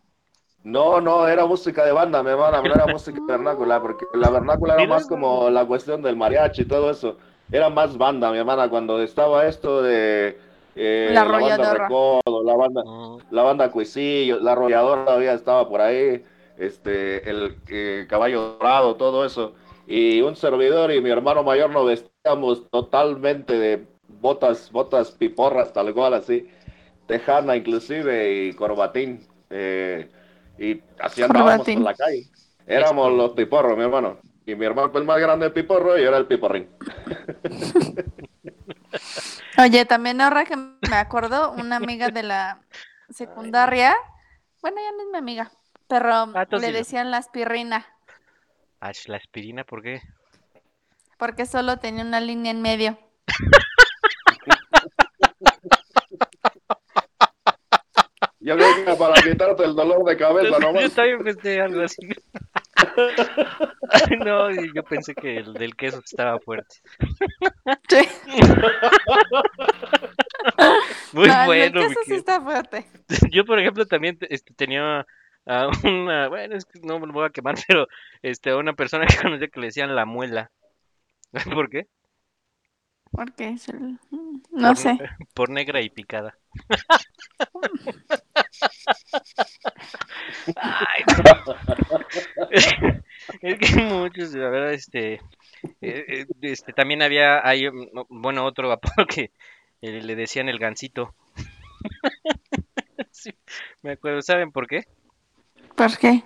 S4: no, no, era música de banda, mi hermana, no era música vernácula, porque la vernácula era más como la cuestión del mariachi y todo eso. Era más banda, mi hermana, cuando estaba esto de eh,
S3: La
S4: banda
S3: arrolladora.
S4: Recodo, la banda,
S2: Mm.
S4: la banda Cuisillo, la arrolladora todavía estaba por ahí, este, el eh, caballo dorado, todo eso. Y un servidor y mi hermano mayor nos vestíamos totalmente de botas, botas piporras, tal cual así, tejana inclusive y corbatín. eh, y así andábamos
S3: Corbatín.
S4: por la calle. Éramos los piporros, mi hermano. Y mi hermano fue el más grande el piporro y yo era el piporrín.
S3: Oye, también ahora que me acuerdo, una amiga de la secundaria, bueno, ya no es mi amiga, pero
S2: Ah,
S3: le decían la aspirina,
S2: Ah, la aspirina, ¿por qué?
S3: porque solo tenía una línea en medio.
S4: Yo que era para quitarte el dolor de cabeza
S2: Yo
S4: nomás.
S2: también pensé algo así. Ay, no, yo pensé que el del queso estaba fuerte.
S3: Sí.
S2: Muy
S3: No, el
S2: bueno, mi
S3: queso sí está fuerte.
S2: Yo, por ejemplo, también te- este, tenía a una, bueno, es que no me lo voy a quemar, pero este, a una persona que conocía que le decían la muela. ¿Por qué?
S3: Porque es el... No
S2: Por-
S3: sé.
S2: Por negra y picada. Ay, es que muchos, la verdad, este, eh, eh, este, también había, hay, mm, bueno, otro apodo que eh, le decían el gansito. Sí, me acuerdo, ¿saben por qué?
S3: ¿Por qué?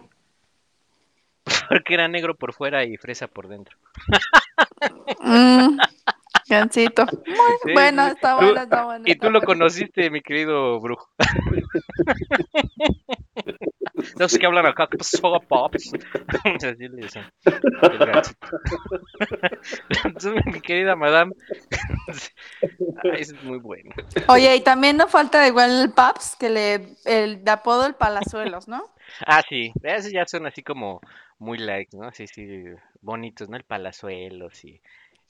S2: Porque era negro por fuera y fresa por dentro.
S3: Mm,
S2: Sí,
S3: bueno,
S2: sí.
S3: está bueno, está bueno.
S2: Y tú lo
S3: bueno.
S2: conociste, mi querido brujo. Los que hablan acá, ¿qué pasó, Pops? Así le gatito. Entonces, mi querida madame. Es muy bueno.
S3: Oye, y también no falta igual el Paps, que le, el de apodo el Palazuelos, ¿no?
S2: Ah, sí, esos ya son así como muy light, ¿no? Sí, sí, bonitos, ¿no? El palazuelos y,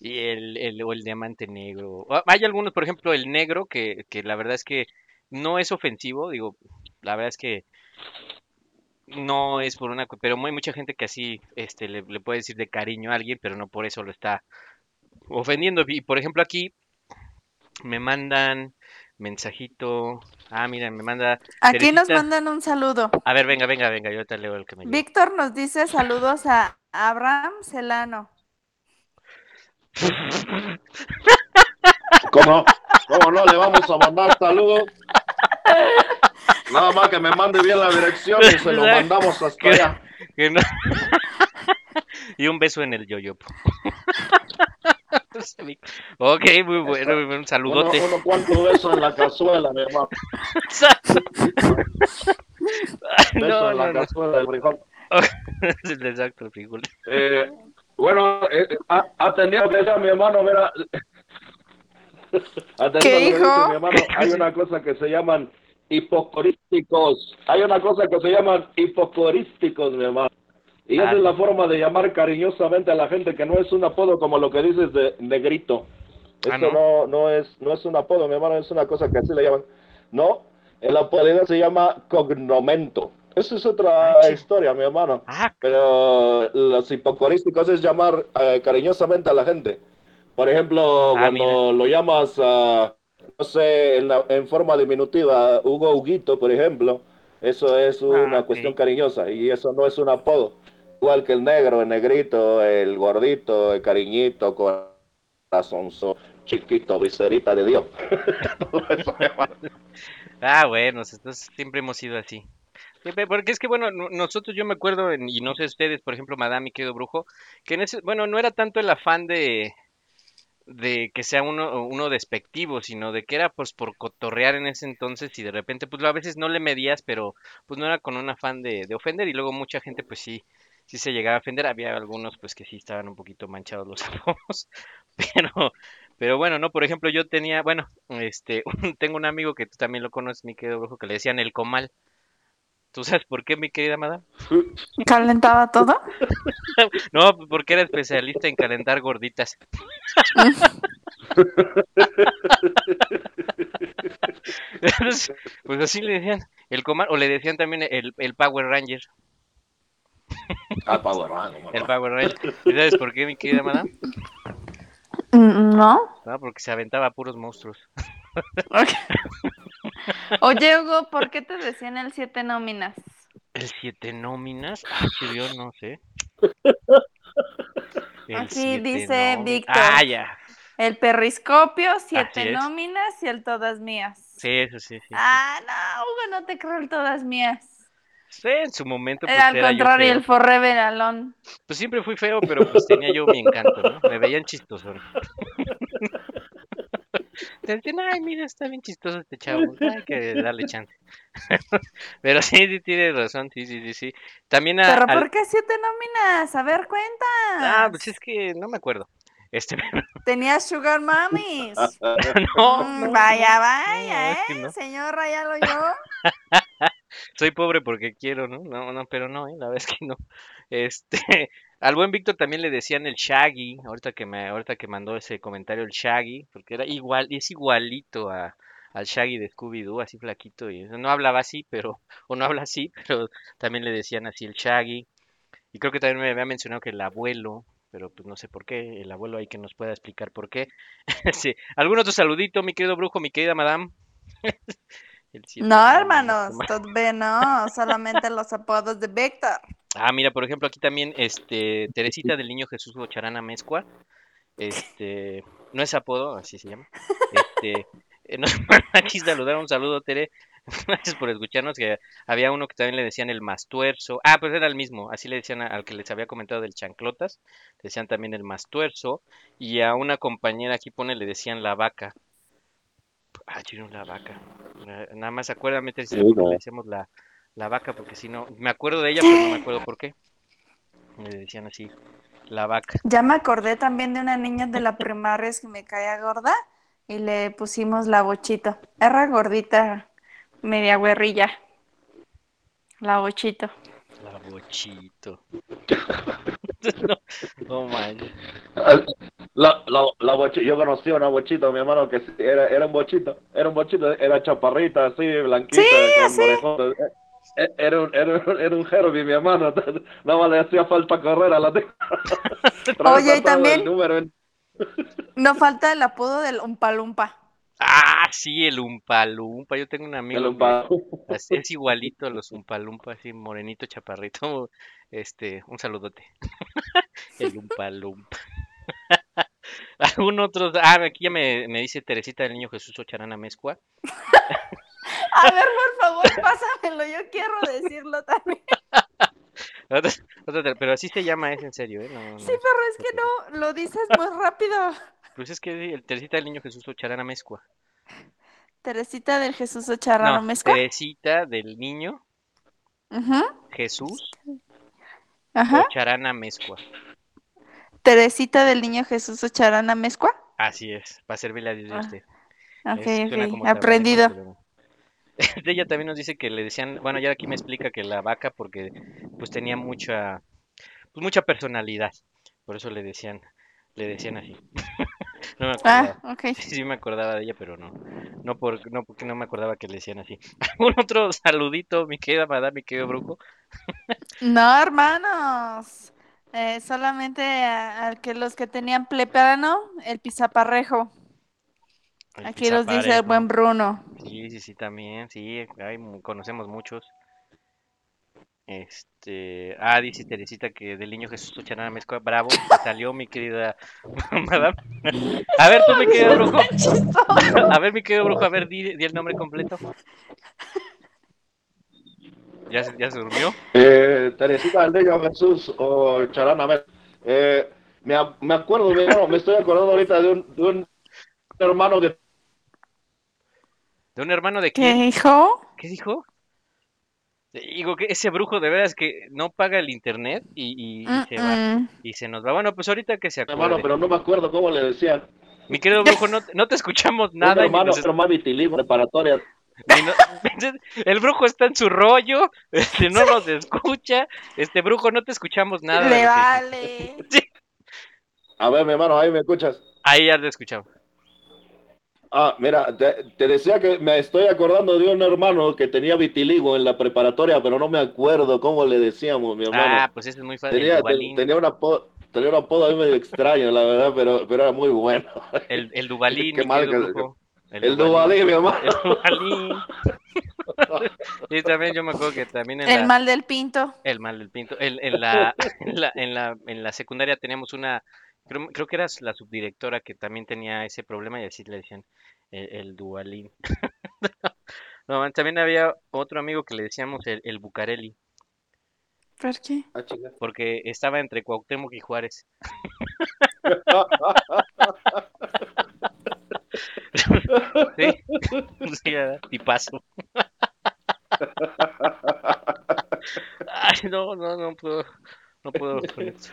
S2: y el, el, o el diamante negro. Ah, Hay algunos, por ejemplo, el negro, que, que la verdad es que no es ofensivo, digo, la verdad es que no es por una, pero hay mucha gente que así este, le, le puede decir de cariño a alguien, pero no por eso lo está ofendiendo. Y por ejemplo, aquí me mandan mensajito. Ah, mira, me manda.
S3: Aquí nos mandan un saludo.
S2: A ver, venga, venga, venga, yo te leo el que me.
S3: Víctor nos dice saludos a Abraham Celano.
S4: ¿Cómo? ¿Cómo no le vamos a mandar saludos? Nada más que me mande bien la dirección y se lo mandamos hasta
S2: Que-
S4: allá.
S2: que no- y un beso en el yoyopo. ok, muy bueno, muy bueno, un saludote.
S4: Uno, uno cuantos besos en la cazuela, mi hermano. Besos
S2: no,
S4: en la
S2: no.
S4: cazuela del frijol.
S2: Exacto, el frijol.
S4: Eh, bueno, eh, ha tenido que ser mi hermano, mira.
S3: ¿Qué
S4: que
S3: dijo?
S4: decir mi hermano, hay una cosa que se llaman hipocorísticos. Hay una cosa que se llaman hipocorísticos, mi hermano. Y esa
S2: Ah.
S4: es la forma de llamar cariñosamente a la gente, que no es un apodo como lo que dices de negrito.
S2: Ah,
S4: Esto no, no, es, no es un apodo, mi hermano, es una cosa que así le llaman. No, el apodo se llama cognomento. Eso es otra historia, mi hermano.
S2: Ah,
S4: Pero los hipocorísticos es llamar eh, cariñosamente a la gente. Por ejemplo,
S2: Ah,
S4: cuando lo llamas, ah, no sé, en, la- en forma diminutiva, Hugo Huguito, por ejemplo, eso es una
S2: Ah,
S4: cuestión cariñosa y eso no es un apodo. Igual que el negro, el negrito, el gordito, el cariñito, corazonzo, chiquito, viserita de Dios. Todo eso.
S2: Ah, bueno, entonces siempre hemos sido así. Porque es que, bueno, no- nosotros yo me acuerdo, en- y no sé ustedes, por ejemplo, Madame y querido Brujo, que en ese, bueno, no era tanto el afán de, de que sea uno, uno despectivo, sino de que era pues por cotorrear en ese entonces y de repente, pues a veces no le medías, pero pues no era con un afán de, de ofender y luego mucha gente pues sí, sí se llegaba a ofender, había algunos pues que sí estaban un poquito manchados los apodos, pero, pero bueno, no, por ejemplo, yo tenía, bueno, este, tengo un amigo que tú también lo conoces, mi querido Brujo, que le decían el comal. ¿Tú sabes por qué, mi querida madame?
S3: ¿Calentaba todo?
S2: No, porque era especialista en calentar gorditas. Entonces, pues así le decían el comal, o le decían también el, el Power Ranger.
S4: Ah, Power Ranger,
S2: El Power Ranger. ¿Y sabes por qué, mi querida madame?
S3: Mm, No.
S2: No, porque se aventaba puros monstruos.
S3: Oye, Hugo, ¿por qué te decían el siete nóminas?
S2: El siete nóminas, ah, que yo no sé. El
S3: Aquí dice
S2: nóminas.
S3: Víctor.
S2: Ah, ya.
S3: El perriscopio, siete nóminas y el todas mías.
S2: Sí, eso sí, sí. sí.
S3: Ah, no, Hugo, no te creo el todas mías.
S2: Sí, en su momento pues
S3: al
S2: era
S3: contrario, el Forever Alone.
S2: Pues siempre fui feo, pero pues tenía yo mi encanto, ¿no? Me veían chistoso. Te decían, ay, mira, está bien chistoso este chavo, hay que darle chance. Pero sí, sí, tienes razón, sí, sí, sí, sí. También a,
S3: ¿Pero
S2: al-
S3: por qué siete nóminas? A ver, cuenta.
S2: Ah, pues es que no me acuerdo. Este,
S3: Tenías Sugar Mummies.
S2: no,
S3: Mm,
S2: no,
S3: vaya,
S2: no,
S3: vaya,
S2: es
S3: ¿eh?
S2: no.
S3: Señor, rayalo yo.
S2: Soy pobre porque quiero, ¿no? No, no, pero no, ¿eh? La verdad es que no. Este, al buen Víctor también le decían el Shaggy, ahorita que me, ahorita que mandó ese comentario el Shaggy, porque era igual, es igualito a, al Shaggy de Scooby-Doo, así flaquito, y no hablaba así, pero, o no habla así, pero también le decían así el Shaggy. Y creo que también me había mencionado que el abuelo, pero pues no sé por qué, el abuelo ahí que nos pueda explicar por qué. sí. ¿Algún otro saludito, mi querido brujo, mi querida madame? El siete
S3: No, hermanos, todavía no, solamente los apodos de Víctor.
S2: Ah, mira, por ejemplo, aquí también, este, Teresita del Niño Jesús Bocharana Mezcua, este, no es apodo, así se llama, este, eh, nos aquí saludar, un saludo, Tere, gracias por escucharnos, que había uno que también le decían el mastuerzo, ah, pues era el mismo, así le decían al que les había comentado del chanclotas, le decían también el mastuerzo, y a una compañera aquí pone, le decían la vaca, ah, chino, la vaca, nada más acuérdame,
S4: Sí, no.
S2: le decíamos la, La vaca, porque si no, me acuerdo de ella, pero no me acuerdo por qué. Le decían así, la vaca.
S3: Ya me acordé también de una niña de la primaria que me caía gorda y le pusimos la bochito. Era gordita, media guerrilla. La bochito.
S2: La bochito. no, no manches.
S4: La, la, la bochi- yo conocí a una bochita, mi hermano, que sí, era, era un bochito, era un bochito, era chaparrita, así, blanquita,
S3: Sí,
S4: con
S3: sí.
S4: orejotas. Eh, eh, Era un, era, un- era un Herbie, mi hermano, nada más le hacía falta correr a la.
S3: Oye, y también-
S4: El número en-
S3: No falta el apodo del Umpalumpa.
S2: Ah, sí, el Umpalumpa. Yo tengo un amigo
S4: El
S2: que es igualito a los Umpalumpa, así morenito, chaparrito. Este, un saludote. El Umpalumpa. ¿Algún otro? Ah, aquí ya me, me dice Teresita del Niño Jesús Ocharana Mezcua.
S3: A ver, por favor, pásamelo. Yo quiero decirlo también.
S2: Pero así se llama, es en serio, ¿eh? No,
S3: Sí, pero es que no, lo dices muy rápido.
S2: Pues es que el Teresita del Niño Jesús Ocharana Mezcua.
S3: Teresita del Jesús Ocharrano
S2: No,
S3: Mezcua.
S2: Teresita del Niño Jesús
S3: Ajá.
S2: Ocharana Mezcua.
S3: Teresita del Niño Jesús Ocharana Mezcua.
S2: Así es, para servirle a Dios a
S3: Ah,
S2: usted.
S3: Ok,
S2: Es-
S3: ok. Aprendido.
S2: Ella también nos dice que le decían, bueno, ya aquí me explica que la vaca porque pues tenía mucha, pues mucha personalidad, por eso le decían, le decían así. No me acordaba.
S3: Ah.
S2: Sí, sí me acordaba de ella, pero no, no por, no porque no me acordaba que le decían así. ¿Algún otro saludito, mi querida madame, mi querido brujo?
S3: No, hermanos. Eh, solamente a, a que los que tenían pleprano, el pizaparrejo.
S2: El
S3: Aquí los dice el buen Bruno.
S2: Sí, sí, sí, también, sí, hay, mu- conocemos muchos. Este, ah, dice Teresita que del niño Jesús Ochanara Mezcua, bravo, salió mi querida madame. A ver, tú, mi querido brujo. A ver, mi querido brujo, a ver, di, di el nombre completo. ¿Ya, se- ya se durmió?
S4: Eh, Teresita del Niño Jesús o Charana Mel. Eh, me, me acuerdo, me estoy acordando ahorita de un, de un hermano que
S2: ¿De un hermano de
S3: ¿Qué
S2: quién?
S3: dijo?
S2: ¿Qué dijo? Digo que ese brujo de veras que no paga el internet y, y- y se va. Y se nos va. Bueno, pues ahorita que se
S4: hermano,
S2: acuerde.
S4: pero no me acuerdo cómo le decían.
S2: Mi querido brujo, no, te- no te escuchamos nada.
S4: hermano,
S2: nos
S4: otro más vitiligo, preparatoria.
S2: No- el brujo está en su rollo, este, no nos escucha, este brujo no te escuchamos nada.
S3: Le vale.
S4: A ver, mi hermano, ahí me escuchas.
S2: Ahí ya te escuchamos.
S4: Ah, mira, te, te decía que me estoy acordando de un hermano que tenía vitiligo en la preparatoria, pero no me acuerdo cómo le decíamos, mi hermano.
S2: Ah, pues ese es muy fácil.
S4: tenía,
S2: el
S4: te- tenía una tenía un apodo ahí medio extraño, la verdad, pero, pero era muy bueno.
S2: el, el Dubalín,
S4: Qué mal que-
S2: brujo.
S4: El Dubalín, mi hermano.
S2: El Dubalín. Y también yo me acuerdo que también en
S3: El
S2: la,
S3: mal del pinto.
S2: el mal del pinto, el- en, la, en, la, en, la, en la secundaria teníamos una, creo, creo que era la subdirectora que también tenía ese problema y así le decían el, el Dubalín. No, también había otro amigo que le decíamos el, el Bucareli,
S3: ¿Por qué?
S4: Ah,
S2: porque estaba entre Cuauhtémoc y Juárez. Sí, sí, era tipazo. Ay, no, no, no puedo, no puedo con esto.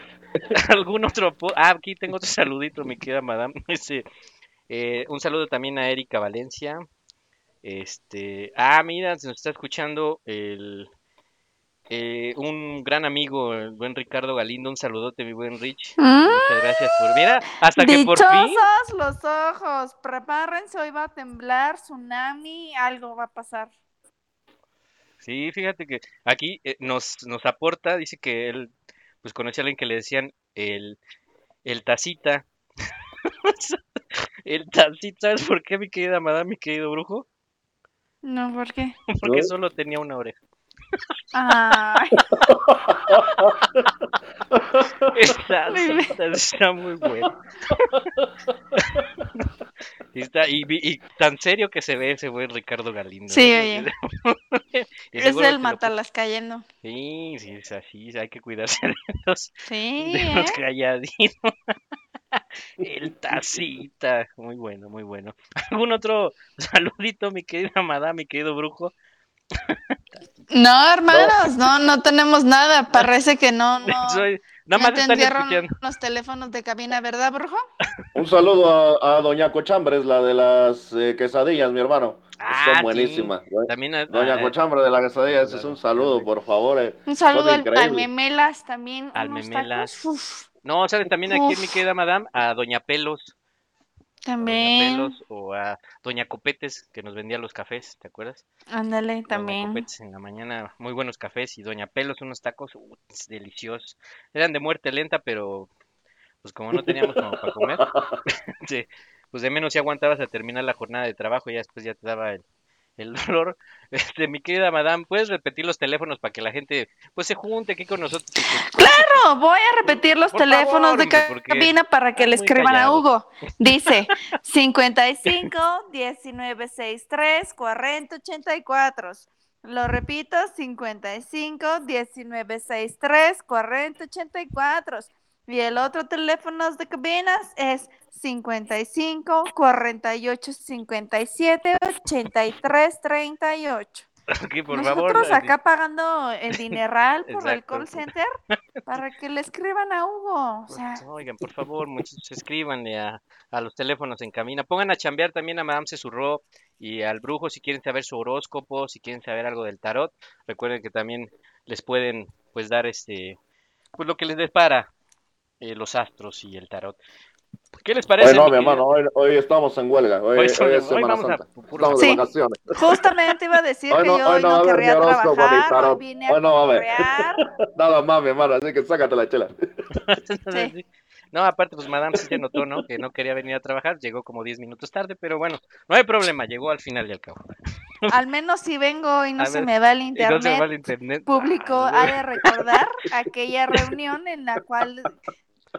S2: ¿Algún otro Ah, aquí tengo otro saludito, mi querida madame. Eh, un saludo también a Erika Valencia. Este, ah, mira, se nos está escuchando el eh, un gran amigo, el buen Ricardo Galindo. Un saludote, mi buen Rich.
S3: Mm.
S2: Muchas gracias por. Mira, hasta que por fin.
S3: Los ojos. Prepárense, hoy va a temblar, tsunami, algo va a pasar.
S2: Sí, fíjate que aquí eh, nos, nos aporta, dice que él pues conoce a alguien que le decían el, el tacita. el tacita, ¿sabes por qué, mi querida madame, mi querido brujo?
S3: No, ¿por qué?
S2: Porque solo tenía una oreja.
S3: Ay,
S2: El tacita está muy bueno. Y, está, y, y tan serio que se ve ese buen Ricardo Galindo.
S3: Sí, oye. Es el
S2: que lo-
S3: cayendo.
S2: Sí, sí, es así, hay que cuidarse de los,
S3: Sí,
S2: de
S3: ¿eh?
S2: los calladitos. El tacita, muy bueno, muy bueno. ¿Algún otro saludito, mi querida madame, mi querido brujo?
S3: No, hermanos, no, no tenemos nada. Parece que no, no.
S2: Soy- nada
S3: no
S2: más están
S3: los teléfonos de cabina, ¿verdad, brujo?
S4: Un saludo a, a Doña Cochambres, la de las eh, quesadillas, mi hermano.
S2: Ah,
S4: Son
S2: sí.
S4: buenísimas. ¿eh?
S2: También a-
S4: Doña Cochambres de la quesadilla, ese es un saludo, por favor. eh.
S3: Un saludo al, al. Memelas también.
S2: Al Memelas. No, ¿sabes? También aquí en mi
S3: Uf.
S2: querida madame, a Doña Pelos. Doña
S3: también.
S2: Pelos o a Doña Copetes, que nos vendía los cafés, ¿te acuerdas?
S3: Ándale,
S2: Doña
S3: también.
S2: Copetes en la mañana, muy buenos cafés. Y Doña Pelos, unos tacos uh, deliciosos. Eran de muerte lenta, pero pues como no teníamos como para comer, sí, pues de menos si aguantabas a terminar la jornada de trabajo, ya después ya te daba el, el dolor. Este, mi querida madame, ¿puedes repetir los teléfonos para que la gente pues se junte aquí con nosotros?
S3: Claro, voy a repetir los
S2: Por
S3: teléfonos
S2: favor,
S3: de cabina para que le escriban a
S2: callado.
S3: Hugo. Dice 55 1963 40 84. Lo repito, 55 1963 40 84. Y el otro teléfono de cabinas es 55 48 57 83 38.
S2: Aquí, por favor.
S3: Nosotros
S2: así-
S3: acá pagando el dineral por el call center para que le escriban a Hugo. O sea,
S2: Oigan, por favor, muchachos, escríbanle a, a los teléfonos en cabina. Pongan a chambear también a Madame Cesurró y al brujo si quieren saber su horóscopo, si quieren saber algo del tarot. Recuerden que también les pueden pues dar este pues lo que les depara eh, los astros y el tarot. ¿Qué les parece?
S4: Hoy no,
S2: mi
S4: hermano, hoy, hoy estamos en huelga. Hoy,
S2: Hoy
S4: hoy
S2: son-
S4: es Semana
S2: a
S4: Santa. Estamos de
S3: Sí.
S4: vacaciones.
S3: justamente iba a decir que
S4: no,
S3: yo
S4: hoy no
S3: no querría trabajar, hoy vine a
S4: Hoy no. Nada más, mi hermano, así que sácate la chela.
S3: Sí.
S2: No, aparte, pues Madame sí se notó, ¿no? Que no quería venir a trabajar, llegó como 10 minutos tarde, pero bueno, no hay problema, llegó al final y al cabo.
S3: Al menos si vengo y no se
S2: ver,
S3: me va el
S2: Y no
S3: internet,
S2: va el internet.
S3: público
S2: Ah,
S3: ha de recordar aquella reunión en la cual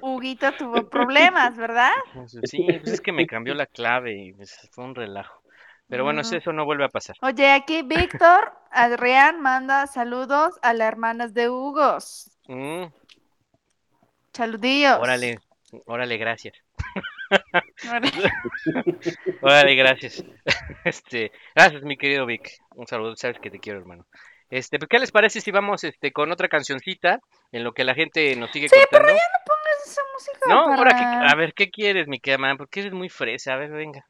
S3: Huguito tuvo problemas, ¿verdad?
S2: Pues, Sí, pues es que me cambió la clave y pues, fue un relajo. Pero bueno, eso no vuelve a pasar.
S3: Oye, aquí Víctor Adrián manda saludos a las hermanas de Hugos.
S2: Mm,
S3: Saludillos.
S2: órale, órale, gracias.
S3: Órale.
S2: Gracias. Este, gracias, mi querido Vic. Un saludo, sabes que te quiero, hermano. Este, pues, ¿qué les parece si vamos este con otra cancioncita en lo que la gente nos sigue
S3: Sí, pero
S2: contando?
S3: ya no esa música
S2: No,
S3: para...
S2: ahora que, a ver, ¿qué quieres, mi querida man? Porque eres muy fresa, a ver, venga.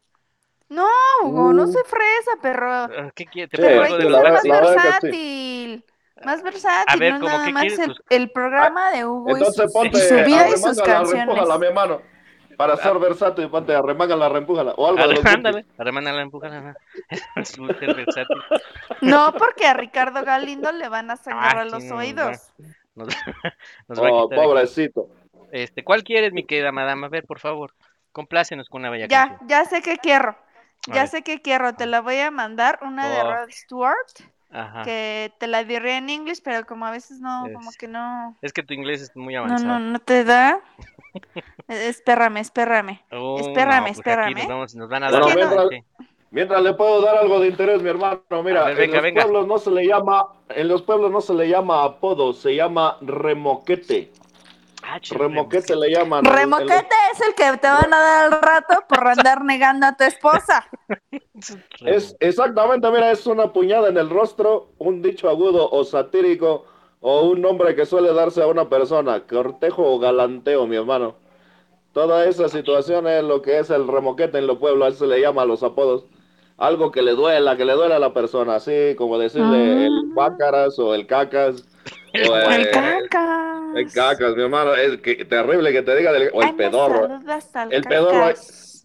S3: No, Hugo, no soy fresa, perro.
S2: Ah, ¿Qué quieres? ¿Te
S4: Sí,
S2: pongo
S3: Pero hay
S2: algo
S3: que
S2: de
S4: la
S3: ser
S2: los
S4: verdad-
S3: más
S4: la
S3: versátil. Más versátil,
S2: A ver,
S3: no
S2: ¿cómo
S3: nada más
S2: quieres?
S3: el,
S2: Pues-
S3: el programa de Hugo y,
S4: ponte
S3: su vida y sus canciones.
S4: repújala, mi hermano. Para ser versátil, ponte arremángala, repújala. O algo de los
S2: Ándale, arremándala, empújala. Es súper versátil.
S3: No, porque a Ricardo Galindo le van a sangrar
S2: Ah,
S3: los
S2: sí, no,
S3: oídos.
S2: Nos, nos va a
S4: Oh, pobrecito.
S2: Este, ¿cuál quieres, mi querida madama? A ver, por favor, complácenos con una bella
S3: Ya,
S2: canción.
S3: ya sé que quiero. Ya sé que quiero. Te la voy a mandar, una de
S2: Oh.
S3: Rod Stewart,
S2: Ajá.
S3: que te la diré en inglés, pero como a veces no, como
S2: Es-
S3: que no.
S2: Es que tu inglés es muy
S3: No,
S2: avanzado.
S3: no, no te da. Eh, espérame, espérame.
S2: Oh,
S3: espérame,
S2: no, pues aquí
S3: espérame.
S2: nos, vamos- nos van a dar
S4: Bueno,
S3: no-
S4: mientras, le puedo dar algo de interés, mi hermano, mira,
S2: A ver, venga,
S4: en los
S2: venga.
S4: pueblos no se le llama, en los pueblos no se le llama apodo, se llama remoquete.
S2: Ah,
S4: Remoquete le llaman.
S3: Remoquete es el que te van a dar al rato por andar negando a tu esposa.
S4: Es exactamente, mira, es una puñada en el rostro, un dicho agudo o satírico o un nombre que suele darse a una persona, cortejo o galanteo, mi hermano. Toda esa situación es lo que es el remoquete en los pueblos, así se le llama a los apodos. Algo que le duela, que le duela a la persona, así como decirle el pácaras o el cacas. O
S3: El
S4: el,
S3: cacas.
S4: el cacas, mi hermano, es que, terrible que te diga del, o el
S3: Ay,
S4: pedorro. El pedorro,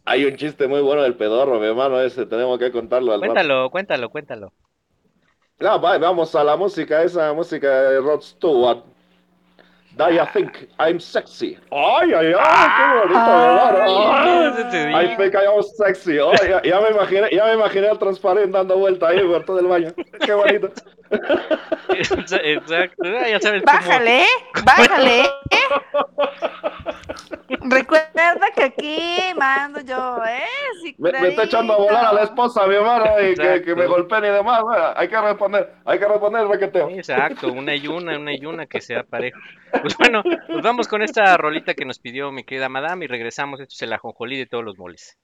S4: hay, un chiste muy bueno del pedorro, mi hermano, ese tenemos que contarlo al rato.
S2: Cuéntalo, cuéntalo, cuéntalo.
S4: No, va- vamos a la música, esa música de Rod Stewart. You think I'm sexy? Ay, ay, ay, qué bonito,
S3: Ah.
S4: ¿verdad? Ay. I think I'm sexy. Oh, ya, ya me imaginé, ya me imaginé al transparente dando vuelta ahí por todo el baño. Qué bonito.
S2: Exacto, ah, ya sabes cómo.
S3: Bájale, bájale. Recuerda que aquí mando yo, ¿eh?
S4: Me, me está echando a volar a la esposa, mi hermano, y que, me golpeen y demás. bueno, Hay que responder, hay que responder el requeteo.
S2: Exacto, una y una, una y una que sea parejo. Pues bueno, pues vamos con esta rolita que nos pidió mi querida madame y regresamos. Esto es el ajonjolí de todos los moles.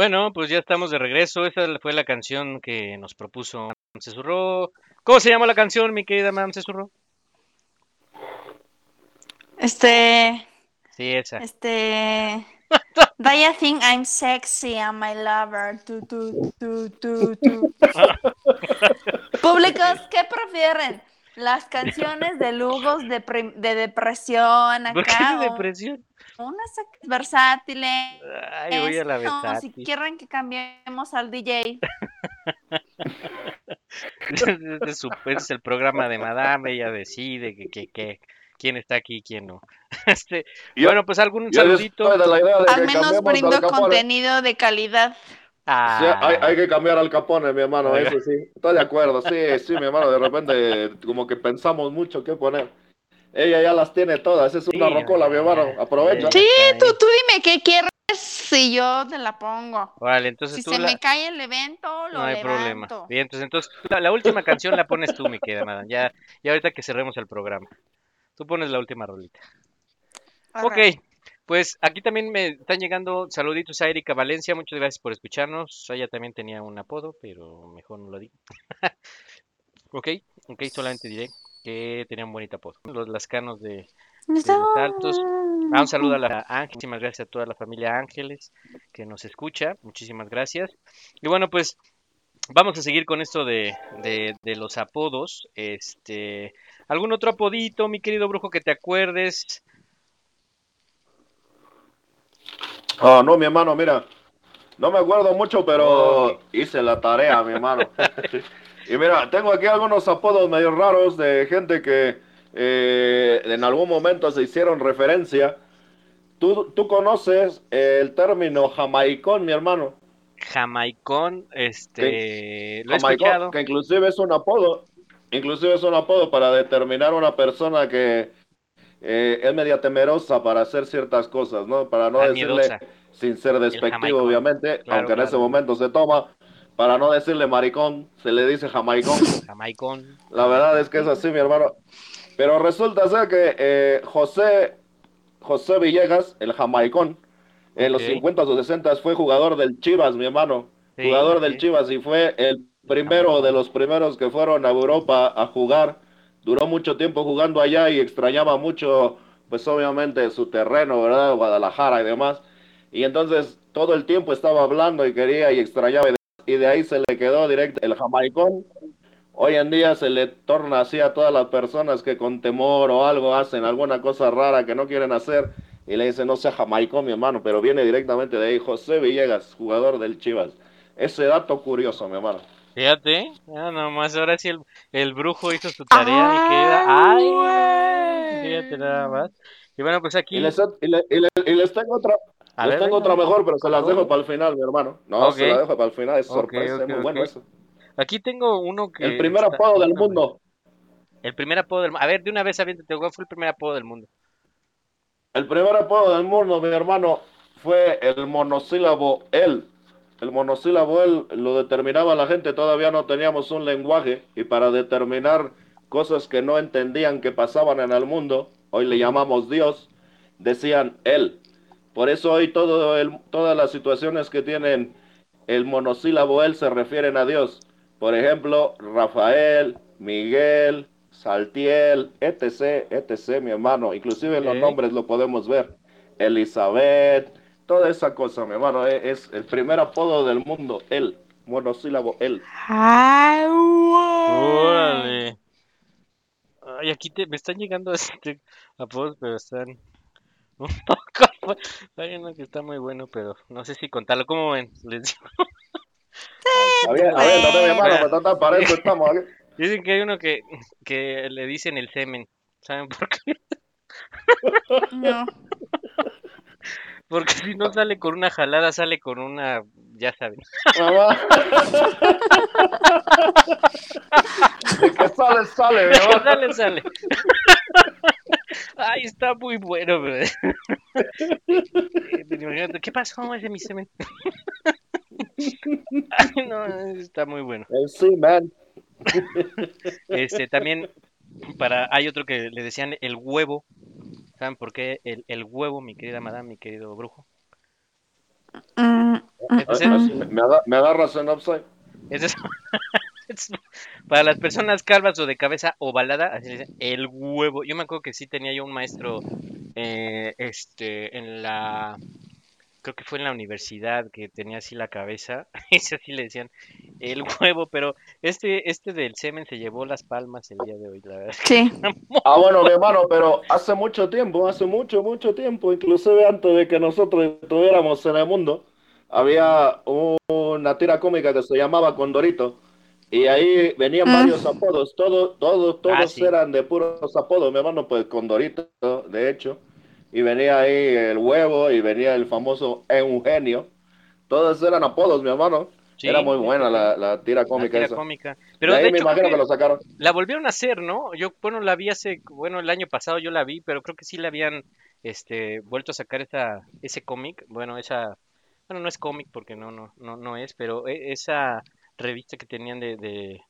S2: Bueno, pues ya estamos de regreso. Esta fue la canción que nos propuso Madame Cesurro. ¿Cómo se llama la canción, mi querida Madame Cesurro?
S3: Este,
S2: Sí, esa.
S3: este. Do you think I'm sexy and my lover? Tu, tu, tu, tu, tu. Públicos, ¿qué prefieren? Las canciones de lujos de, depresión
S2: ¿Por qué
S3: acá.
S2: de depresión?
S3: Unas versátiles.
S2: Ay, voy a la
S3: No, si
S2: versátil.
S3: quieren que cambiemos al DJ.
S2: Ese es, su- ese es el programa de Madame, ella decide que, que, que- quién está aquí y quién no. Este,
S4: Yo-
S2: bueno, pues algún saludito.
S4: estoy de la idea de
S3: Al
S4: que
S3: menos brindo contenido de calidad.
S4: Sí,
S2: Ah,
S4: hay, hay que cambiar al Capone, mi hermano,
S2: Oiga.
S4: eso sí. Estoy de acuerdo, sí, sí, mi hermano, de repente como que pensamos mucho qué poner. Ella ya las tiene todas, es una
S2: Sí,
S4: rocola, mi hermano, aprovecha.
S3: Sí, tú, tú dime qué quieres y yo te la pongo.
S2: Vale, entonces
S3: Si
S2: tú
S3: se
S2: la-
S3: me cae el evento, lo
S2: No hay problema. Bien, entonces, entonces la, la última canción la pones tú, mi querida Madame. Ya, ya ahorita que cerremos el programa. Tú pones la última rolita. Ok, pues aquí también me están llegando saluditos a Erika Valencia. Muchas gracias por escucharnos. Ella también tenía un apodo, pero mejor no lo digo. ok, ok, solamente diré que tenía un bonito apodo. Los lascanos de, de los altos. Ah, un saludo a la Ángel, muchísimas gracias a toda la familia Ángeles que nos escucha, muchísimas gracias. Y bueno, pues vamos a seguir con esto de, de, de los apodos. Este, ¿algún otro apodito, mi querido brujo, que te acuerdes?
S4: Ah, no, mi hermano, mira, no me acuerdo mucho, pero hice la tarea, mi hermano. y mira, tengo aquí algunos apodos medio raros de gente que eh, en algún momento se hicieron referencia. ¿Tú, tú conoces el término jamaicón, mi hermano?
S2: Jamaicón, este, lo he
S4: Jamaicón,
S2: escuchado.
S4: que inclusive es un apodo, inclusive es un apodo para determinar una persona que eh, es media temerosa para hacer ciertas cosas, ¿no? Para no
S2: Ah,
S4: decirle,
S2: miedosa.
S4: sin ser despectivo, obviamente,
S2: Claro,
S4: aunque en ese momento se toma, para no decirle maricón, se le dice jamaicón.
S2: Jamaicón.
S4: La verdad es que es así, mi hermano. Pero resulta ser que eh, José, José Villegas, el jamaicón, en los
S2: Ok.
S4: 50 o 60 fue jugador del Chivas, mi hermano.
S2: Sí,
S4: jugador del Chivas y fue el primero de los primeros que fueron a Europa a jugar. Duró mucho tiempo jugando allá y extrañaba mucho, pues obviamente su terreno, ¿verdad? Guadalajara y demás. Y entonces todo el tiempo estaba hablando y quería y extrañaba y y de ahí se le quedó directo el jamaicón. Hoy en día se le torna así a todas las personas que con temor o algo hacen alguna cosa rara que no quieren hacer y le dicen no sea jamaicón mi hermano, pero viene directamente de ahí José Villegas, jugador del Chivas. Ese dato curioso, mi hermano.
S2: Fíjate, ya nomás ahora sí el, el brujo hizo su tarea y queda. ¡Ay! Fíjate nada más. Y bueno, pues aquí.
S4: Y les, y le- y le- y les tengo otra,
S2: A
S4: les
S2: ver,
S4: tengo
S2: venga,
S4: otra mejor, pero se las dejo para el final, mi hermano. No, se la dejo para el final, es sorpresa, es muy bueno eso.
S2: Aquí tengo uno que.
S4: El primer apodo del mundo.
S2: El primer apodo del mundo. A ver, de una vez aviéntate, ¿cuál fue el primer apodo del mundo?
S4: El primer apodo del mundo, mi hermano, fue el monosílabo él. El monosílabo él lo determinaba la gente, todavía no teníamos un lenguaje y para determinar cosas que no entendían que pasaban en el mundo, hoy le llamamos Dios, decían él. Por eso hoy todo el- todas las situaciones que tienen el monosílabo él se refieren a Dios. Por ejemplo, Rafael, Miguel, Saltiel, etc., etc., mi hermano. Inclusive en los nombres lo podemos ver. Elizabeth, toda esa cosa, mi hermano. e- Es, el primer apodo del mundo, él. Monosílabo, él.
S2: Órale. Ay, aquí te, me están llegando este apodos, pero están un poco. Hay uno que está muy bueno, pero no sé si contarlo. ¿Cómo ven? Les digo.
S4: A ver, no para eso estamos.
S2: Dicen que hay uno que, que le dicen el semen. ¿Saben por qué?
S3: No.
S2: Porque si no sale con una jalada, sale con una. Ya saben.
S4: Mamá. De que sale, sale, mi hermano.
S2: sale, sale. Ay, está muy bueno, bro. Imagínate, ¿Qué pasó? Ese es mi semen. Ay, no, está muy bueno.
S4: El sí, man.
S2: Este, también para hay otro que le decían el huevo. ¿Saben por qué el, el huevo, mi querida madame, mi querido brujo?
S3: Mm, mm,
S2: Entonces,
S3: mm.
S4: ¿Me, me aga- me agarras en upside?
S2: es- es- para las personas calvas o de cabeza ovalada, así le dicen, el huevo. Yo me acuerdo que sí tenía yo un maestro, eh, este, en la, creo que fue en la universidad que tenía así la cabeza, ese así le decían el huevo, pero este, este del semen se llevó las palmas el día de hoy, la verdad.
S3: Sí.
S4: Ah, bueno, mi hermano, pero hace mucho tiempo, hace mucho, mucho tiempo, inclusive antes de que nosotros estuviéramos en el mundo, había una tira cómica que se llamaba Condorito, y ahí venían
S3: Mm.
S4: varios apodos, todos, todos, todos
S2: Ah, sí.
S4: eran de puros apodos, mi hermano, pues Condorito, de hecho, y venía ahí el huevo, y venía el famoso Eugenio, todos eran apodos, mi hermano,
S2: Sí,
S4: era muy buena la, la tira
S2: La
S4: cómica
S2: tira
S4: esa.
S2: cómica. Pero de
S4: ahí me
S2: hecho, creo
S4: imagino
S2: que
S4: que lo sacaron.
S2: la volvieron a hacer, ¿no? Yo, bueno, la vi hace, bueno, el año pasado yo la vi, pero creo que sí le habían, este, vuelto a sacar esa, ese cómic, bueno, esa, bueno, no es cómic porque no, no, no, no es, pero e- esa revista que tenían de, de,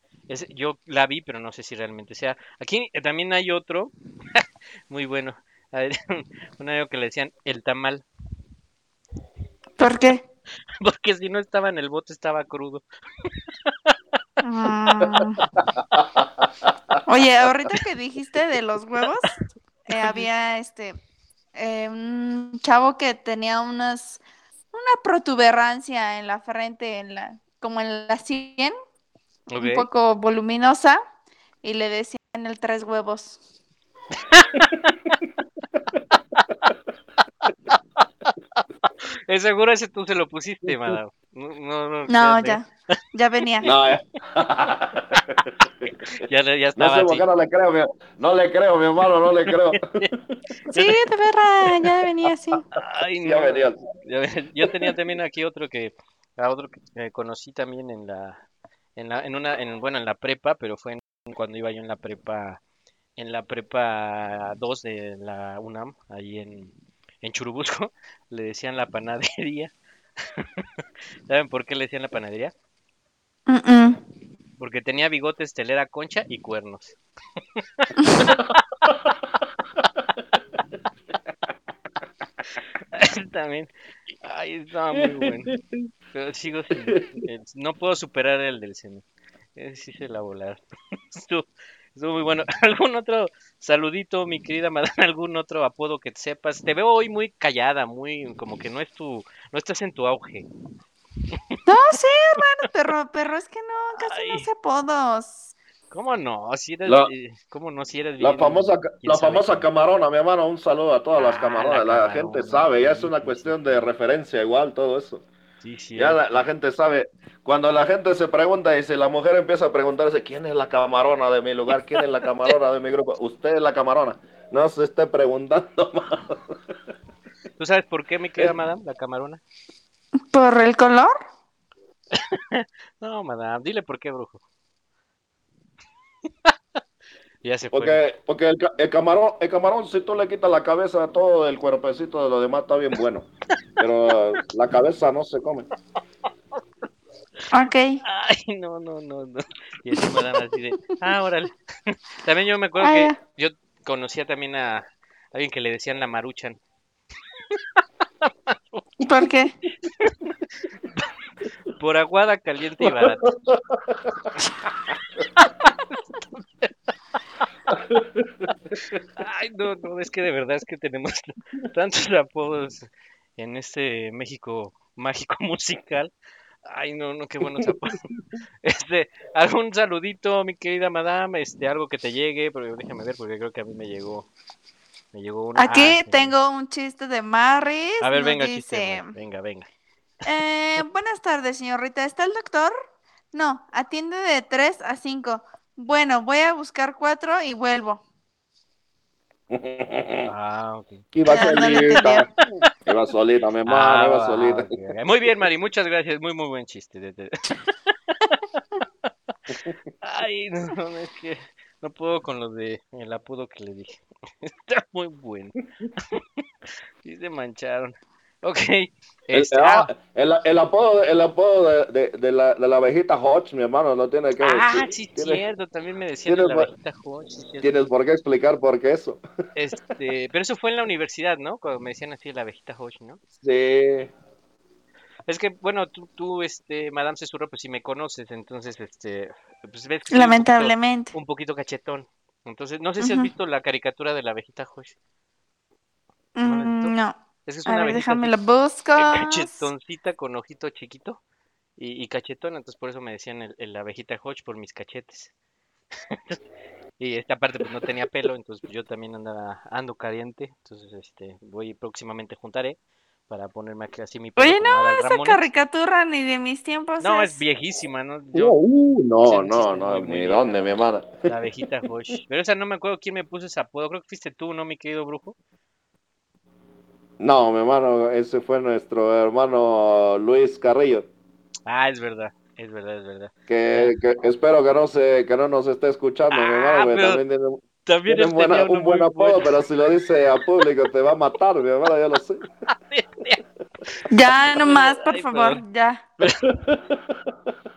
S2: yo la vi, pero no sé si realmente sea. Aquí eh, también hay otro, muy bueno, un amigo que le decían el tamal,
S3: ¿Por qué?
S2: porque si no estaba en el bote estaba crudo.
S3: Mm. Oye, ahorita que dijiste de los huevos, eh, había este eh, un chavo que tenía unas una protuberancia en la frente, en la, como en la sien, un
S2: Ok.
S3: poco voluminosa, y le decían el tres huevos.
S2: Es seguro ese tú se lo pusiste, madame. No, no, no,
S3: No, ya, ya venía.
S4: No, eh.
S2: Ya, le- ya
S4: No
S2: estaba
S4: sé
S2: así.
S4: qué no le creo, mi, no le creo, mi hermano, no le creo.
S3: Sí, de verdad, ya venía así.
S2: Ay,
S4: Ya
S2: no.
S4: venía.
S2: Ya ve- Yo tenía también aquí otro que, a otro que eh, conocí también en la, en la, en una, en, bueno, en la prepa, pero fue en- cuando iba yo en la prepa, en la prepa 2 de la UNAM, ahí en, en Churubusco, le decían la panadería. ¿Saben por qué le decían la panadería? Porque tenía bigotes, telera, concha y cuernos. También. Ay, estaba muy bueno. Pero sigo sin. el- no puedo superar el del semen. Ese sí se la volaron. Estuvo, estuvo muy bueno. ¿Algún otro saludito, mi querida madame? ¿Algún otro apodo que sepas? Te veo hoy muy callada, muy. como que no es tu. no estás en tu auge.
S3: No, sí, hermano, perro, perro, es que no, casi no sé apodos.
S2: ¿Cómo no? Si eres,
S4: La-
S2: eh, ¿Cómo no? Si eres
S4: La famosa, la
S2: sabe
S4: famosa camarona, mi hermano, un saludo a todas las
S2: Ah,
S4: camaronas.
S2: la
S4: La, gente sabe, ya es una cuestión de referencia igual, todo eso.
S2: Sí, sí.
S4: Ya la, la gente sabe, cuando la gente se pregunta y si la mujer empieza a preguntarse, ¿quién es la camarona de mi lugar? ¿Quién es la camarona de mi grupo? Usted es la camarona. No se esté preguntando más.
S2: ¿Tú sabes por qué, mi querida madame, la camarona?
S3: ¿Por el color?
S2: No, madame, dile por qué, brujo. Ya se fue.
S4: Porque, porque el, el camarón, el camarón, si tú le quitas la cabeza, todo el cuerpecito de lo demás está bien bueno. Pero la cabeza no se come.
S3: Ok.
S2: Ay, no, no, no, no. Y así madame así de, ah, órale. También yo me acuerdo
S3: Ah,
S2: que
S3: ya.
S2: yo conocía también a alguien que le decían la maruchan.
S3: ¿Por qué?
S2: Por aguada, caliente y barata. Ay, no, no, es que de verdad es que tenemos tantos apodos en este México mágico musical. Ay, no, no, qué buenos apodos. Este, algún saludito, mi querida madame, este, algo que te llegue, pero déjame ver porque creo que a mí me llegó, me llegó una.
S3: Aquí
S2: ah,
S3: tengo un chiste de Maris.
S2: A ver, venga,
S3: dice,
S2: chiste, venga, venga.
S3: eh, buenas tardes, señorita. ¿Está el doctor? No, atiende de 3 a 5. Bueno, voy a buscar 4 y vuelvo.
S2: Ah, ok.
S4: Iba
S3: Ah, no
S4: solita. Iba solita, mi hermano,
S2: Ah,
S4: iba solita.
S2: Muy bien, Mari, muchas gracias. Muy, muy buen chiste. Ay, no, no, es que no puedo con lo de el apodo que le dije. Está muy bueno. Sí se mancharon. Ok.
S4: El,
S2: Este,
S4: ah,
S2: ah,
S4: el, el apodo, el apodo de, de, de la, de la abejita Hodge, mi hermano, no tiene que
S2: ah,
S4: decir.
S2: sí,
S4: tiene-
S2: cierto. También me decían
S4: tienes
S2: la abejita Hodge, sí.
S4: Tienes por qué explicar por qué eso.
S2: Este, pero eso fue en la universidad, ¿no? Cuando me decían así la abejita Hodge, ¿no?
S4: Sí.
S2: Es que, bueno, tú, tú, este, Madame Cesurro, pues si me conoces, entonces, este, pues ves que soy un poquito,
S3: Lamentablemente.
S2: un poquito cachetón. Entonces, no sé si has visto la caricatura de la abejita.
S3: Mm, no.
S2: Es que es
S3: A
S2: una
S3: ver, déjame lo busco.
S2: cachetoncita con ojito chiquito y, y cachetona, entonces por eso me decían el, el abejita Hodge por mis cachetes. Y esta parte pues no tenía pelo, entonces pues, yo también andaba, ando caliente, entonces este voy próximamente juntaré para ponerme aquí así mi pelo
S3: Oye, no, esa
S2: Ramones.
S3: caricatura ni de mis tiempos
S2: No,
S3: es.
S2: es viejísima, ¿no?
S4: Uh,
S2: Yo,
S4: uh, no,
S2: sí,
S4: no, no,
S2: muy
S4: ni
S2: bien.
S4: dónde, mi hermana.
S2: La abejita Hodge. Pero esa no me acuerdo quién me puso ese apodo, creo que fuiste tú, ¿no, mi querido brujo?
S4: No, mi hermano, ese fue nuestro hermano Luis Carrillo,
S2: Ah, es verdad, es verdad, es verdad.
S4: que, que espero que no se, que no nos esté escuchando, mi hermano,
S2: Ah, pero
S4: también tiene,
S2: también
S4: tiene
S2: él
S4: un, buena- buen apodo,
S2: bueno.
S4: pero si lo dice a público te va a matar, mi hermano, ya lo sé.
S3: Ya, nomás, por
S2: Ay,
S3: favor,
S2: perdón.
S3: ya.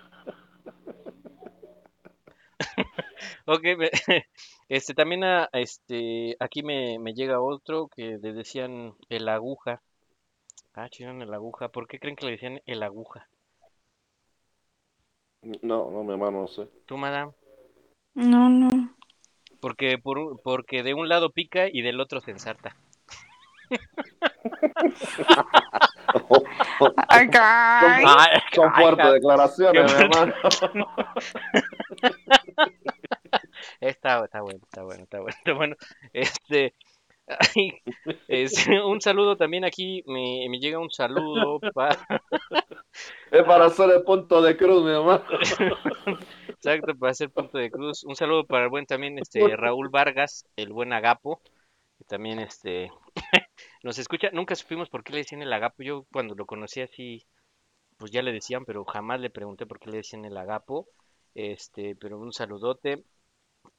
S2: Ok, me- este también a- este aquí me, me llega otro que le decían el aguja. Ah, chingan el aguja. ¿Por qué creen que le decían el aguja?
S4: No, no, mi hermano, no sé.
S2: ¿Tú, madame?
S3: No, no.
S2: Porque por porque de un lado pica y del otro se ensarta.
S3: Acá.
S2: Ay,
S4: Son
S2: ay,
S4: fuertes declaraciones, mi hermano.
S2: Está, está bueno, está bueno, está bueno, está bueno. Este, ay, este, un saludo también aquí, me, me llega un saludo para...
S4: Es para hacer el punto de cruz, mi hermano.
S2: Exacto, para hacer punto de cruz. Un saludo para el buen también este Raúl Vargas, el buen Agapo, que también este nos escucha. Nunca supimos por qué le decían el Agapo. Yo cuando lo conocí así, pues ya le decían, pero jamás le pregunté por qué le decían el Agapo. Este, pero un saludote.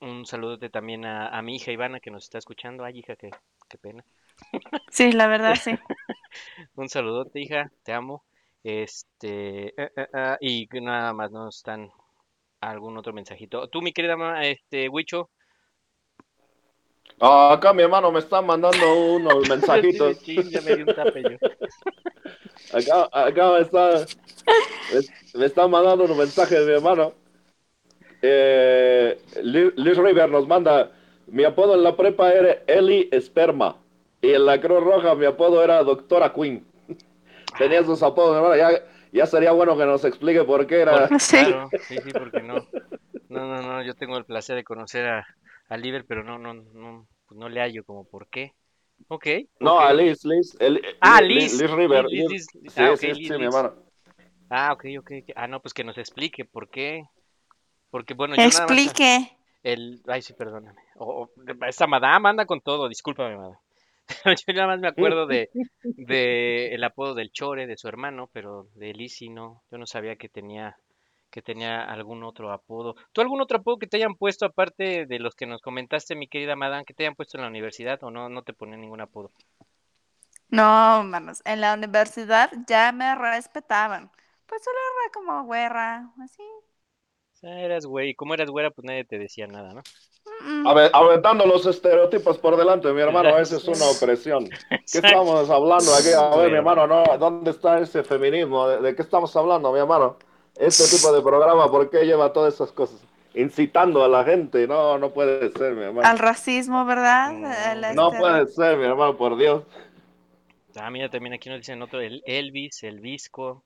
S2: Un saludote también a, a mi hija Ivana que nos está escuchando. Ay, hija, qué, qué pena.
S3: Sí, la verdad, sí.
S2: Un saludote, hija, te amo. Este, eh, eh, ah, y nada más nos están algún otro mensajito. Tú, mi querida mamá, este, Huicho.
S4: Ah, acá mi hermano me está mandando unos mensajitos.
S2: Sí, ya me di un tape yo.
S4: Acá, acá me está, me, me está mandando unos mensajes mi hermano. Eh, Li- Liz River nos manda, mi apodo en la prepa era Eli Esperma. Y en la Cruz Roja mi apodo era Doctora Queen. Tenía esos apodos, hermano. Ya, ya sería bueno que nos explique por qué era.
S2: Claro, sí, sí, porque no. No, no, no, yo tengo el placer de conocer a, a Liber, pero no, no, no, pues no le hallo como por qué. Ok.
S4: No,
S2: ok.
S4: a Liz, Liz. el-
S2: Ah,
S4: Liz,
S2: Liz.
S4: Liz River.
S2: Liz,
S4: Liz-
S2: Liz, Liz.
S4: Sí,
S2: Ah, ok,
S4: sí,
S2: Liz,
S4: sí, mi hermano.
S2: Ah, ok. ok. Ah, no, pues que nos explique por qué. Porque, bueno, yo nada más.
S3: Explique.
S2: El, ay, sí, perdóname. O- o- esta madame anda con todo, discúlpame, madame. Yo nada más me acuerdo de, de el apodo del Chore, de su hermano, pero de Lizzy no. Yo no sabía que tenía, que tenía algún otro apodo. ¿Tú algún otro apodo que te hayan puesto, aparte de los que nos comentaste, mi querida madame, que te hayan puesto en la universidad o no, no te ponían ningún apodo?
S3: No, manos, en la universidad ya me respetaban. Pues solo era como güera, así.
S2: Sea, eras güey. Como eras güera, pues nadie te decía nada, ¿no?
S3: Mm,
S4: A ver, aventando los estereotipos por delante, mi hermano, esa es una opresión. ¿Qué estamos hablando aquí? A ver, mi hermano, no, ¿dónde está ese feminismo? ¿De, de qué estamos hablando, mi hermano? Este tipo de programa, ¿por qué lleva todas esas cosas? Incitando a la gente, no, no puede ser, mi hermano.
S3: Al racismo, ¿verdad? El
S4: No
S3: este-
S4: puede ser, mi hermano, por Dios.
S2: Ah, mira, también aquí nos dicen otro, el Elvis, el Visco.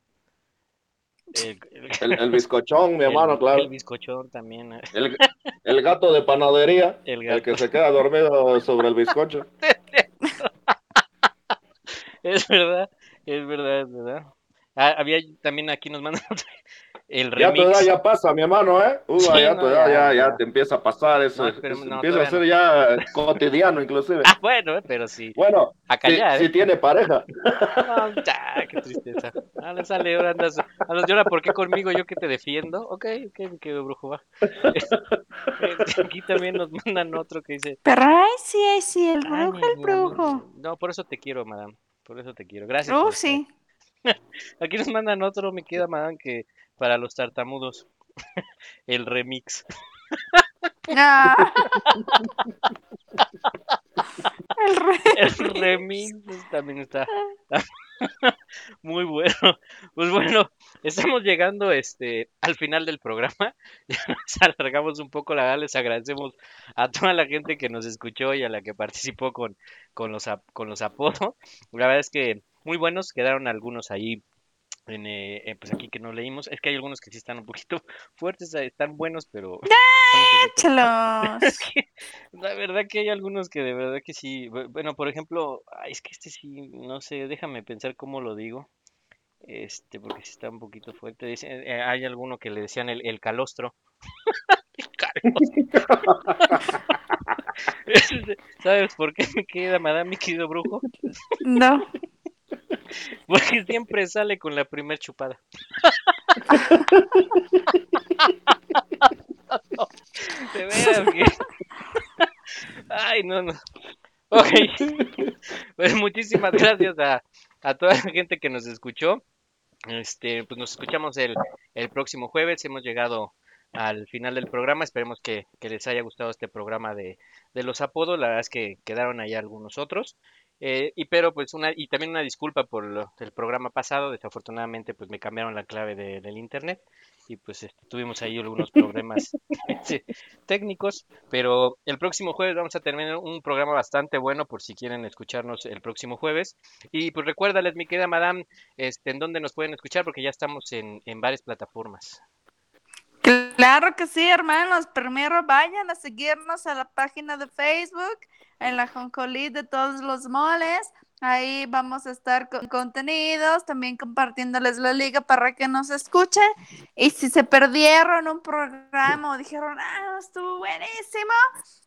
S2: El,
S4: El, el bizcochón, mi hermano, claro.
S2: El bizcochón también. eh.
S4: El, el gato de panadería,
S2: El
S4: el,
S2: gato.
S4: que se queda dormido sobre el bizcocho.
S2: Es verdad, es verdad, es verdad. Ah, había también aquí nos mandan el
S4: Ya tu edad
S2: remix.
S4: ya pasa, mi hermano, ¿eh? Uva,
S2: Sí,
S4: ya
S2: no,
S4: tu edad
S2: ya,
S4: ya, ya
S2: ya.
S4: te empieza a pasar eso.
S2: No,
S4: empieza a ser ya cotidiano, inclusive.
S2: Ah, bueno, eh, pero sí.
S4: Bueno,
S2: A
S4: si,
S2: callar,
S4: si
S2: ¿eh?
S4: tiene pareja.
S2: No, ya, qué tristeza. Ah, le sale, ahora andas, andas, ¿y ahora por qué conmigo? Yo que te defiendo. Ok, ok, querido brujo, va. Aquí también nos mandan otro que dice,
S3: Pero ay, sí, ay, sí, el brujo, el brujo.
S2: no, por eso te quiero, madame. Por eso te quiero. Gracias.
S3: Uh,
S2: estar.
S3: sí.
S2: Aquí nos mandan otro, me queda, madame, que para los tartamudos. El remix.
S3: Ah. El re-
S2: El remix también está muy bueno. Pues estamos llegando este al final del programa. Ya nos alargamos un poco, la verdad les agradecemos a toda la gente que nos escuchó y a la que participó con, con los con los apodos. La verdad es que muy buenos, quedaron algunos ahí en, eh, eh, pues aquí que no leímos. Es que hay algunos que sí están un poquito fuertes, eh, están buenos, pero
S3: Échalos.
S2: es que la verdad que hay algunos que de verdad que sí. Bu- Bueno, por ejemplo, ay, es que este sí, no sé, déjame pensar cómo lo digo. Este, porque sí está un poquito fuerte. Dice, eh, hay alguno que le decían el, el calostro. El calostro. ¿Sabes por qué me queda, madame, mi querido brujo?
S3: No.
S2: Porque siempre sale con la primer chupada. De veras que... Ay, no, no. Ok. Pues muchísimas gracias a, a toda la gente que nos escuchó. Este, pues nos escuchamos el, el próximo jueves. Hemos llegado al final del programa. Esperemos que, que les haya gustado este programa de, de los apodos. La verdad es que quedaron ahí algunos otros. Eh, y pero pues una y también una disculpa por lo- el programa pasado. Desafortunadamente pues me cambiaron la clave de- del internet y pues este, tuvimos ahí algunos problemas este, técnicos. Pero el próximo jueves vamos a tener un programa bastante bueno por si quieren escucharnos el próximo jueves. Y pues recuérdales, mi querida Madame, este, en dónde nos pueden escuchar porque ya estamos en, en varias plataformas.
S3: Claro que sí, hermanos. Primero vayan a seguirnos a la página de Facebook, en la Joncolí de todos los moles. Ahí vamos a estar con contenidos, también compartiéndoles la liga para que nos escuchen. Y si se perdieron un programa o dijeron, ah, estuvo buenísimo,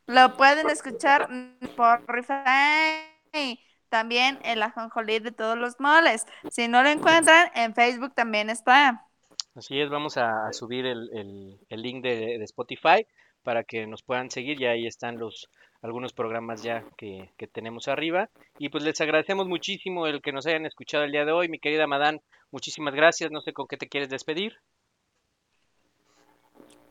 S3: lo pueden escuchar por Spotify. También en la Joncolí de todos los moles. Si no lo encuentran, en Facebook también está.
S2: Así es, vamos a, a subir el, el- el link de, de Spotify para que nos puedan seguir. Ya ahí están los algunos programas ya que, que tenemos arriba. Y pues les agradecemos muchísimo el que nos hayan escuchado el día de hoy. Mi querida Madán, muchísimas gracias. No sé con qué te quieres despedir.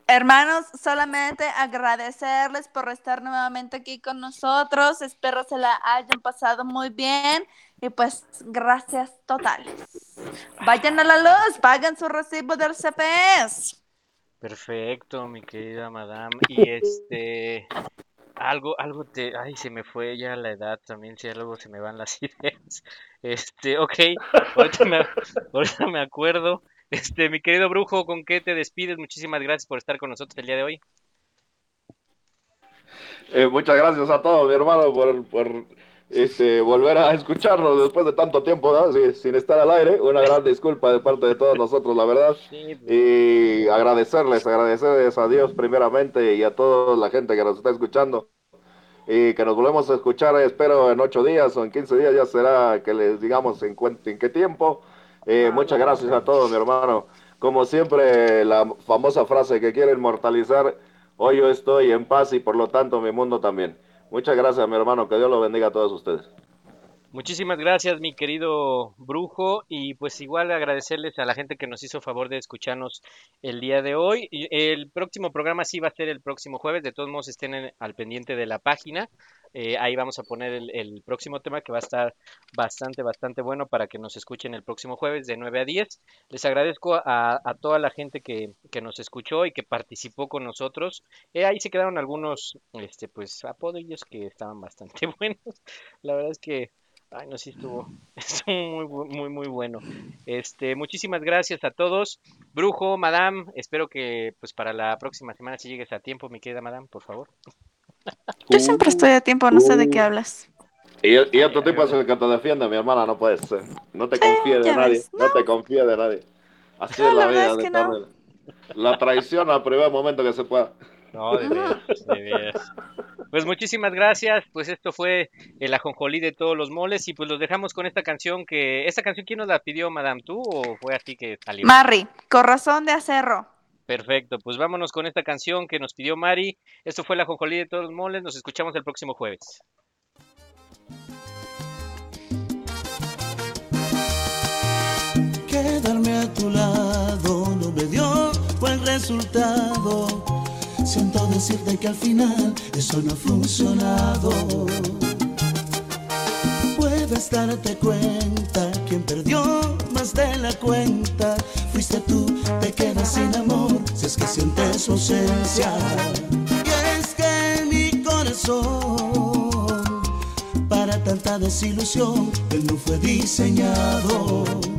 S3: Hermanos, solamente agradecerles por estar nuevamente aquí con nosotros. Espero se la hayan pasado muy bien y pues gracias totales. Vayan a la luz, paguen su recibo del CPS.
S2: Perfecto, mi querida Madame. Y este, algo, algo te, ay, se me fue ya la edad también, si algo se me van las ideas. Este, ok, ahorita me, ahorita me acuerdo. Este, mi querido brujo, ¿con qué te despides? Muchísimas gracias por estar con nosotros el día de hoy.
S4: Eh, muchas gracias a todos, mi hermano, por, por este, volver a escucharnos después de tanto tiempo, sin estar al aire. Una gran disculpa de parte de todos nosotros, la verdad. Y agradecerles, agradecerles a Dios primeramente y a toda la gente que nos está escuchando. Y que nos volvemos a escuchar, espero, en ocho días o en 15 días, ya será que les digamos en, en qué tiempo. Eh, muchas gracias a todos, mi hermano. Como siempre, la famosa frase que quiere inmortalizar, hoy yo estoy en paz y por lo tanto mi mundo también. Muchas gracias, mi hermano. Que Dios lo bendiga a todos ustedes.
S2: Muchísimas gracias, mi querido brujo, y pues igual agradecerles a la gente que nos hizo favor de escucharnos el día de hoy. El próximo programa sí va a ser el próximo jueves, de todos modos estén al pendiente de la página. Eh, ahí vamos a poner el, próximo tema que va a estar bastante, bastante bueno para que nos escuchen el próximo jueves de 9 a 10. Les agradezco a, toda la gente que, que nos escuchó y que participó con nosotros. Eh, ahí se quedaron algunos, este, pues, apodillos que estaban bastante buenos. La verdad es que Ay, no, sí estuvo, estuvo muy, muy, muy bueno. Este, muchísimas gracias a todos. Brujo, Madame, espero que pues para la próxima semana si llegues a tiempo, mi querida Madame, por favor.
S3: Yo siempre estoy a tiempo, no sé de qué hablas.
S4: Y, y otro tipo es el que te defiende, mi hermana, no puedes ser. No te confíes de nadie,
S3: ves,
S4: no. te confíes de nadie. Así
S3: No,
S4: es la, vida
S3: es
S4: de
S3: que no.
S4: Carmen. La traición al primer momento que se pueda.
S2: No, de veras, de veras. Pues muchísimas gracias. Pues esto fue el ajonjolí de todos los moles y pues los dejamos con esta canción que esta canción quién nos la pidió, Madame, tú o fue a ti que salió?
S3: Marry, corazón de acerro.
S2: Perfecto, pues vámonos con esta canción que nos pidió Mari. Esto fue el ajonjolí de todos los moles. Nos escuchamos el próximo jueves.
S13: Quedarme a tu lado no me dio buen resultado. Siento decirte que al final eso no ha funcionado. Puedes darte cuenta, quien perdió de la cuenta, fuiste tú, te quedas sin amor, si es que sientes su ausencia. Y es que mi corazón, para tanta desilusión, él no fue diseñado.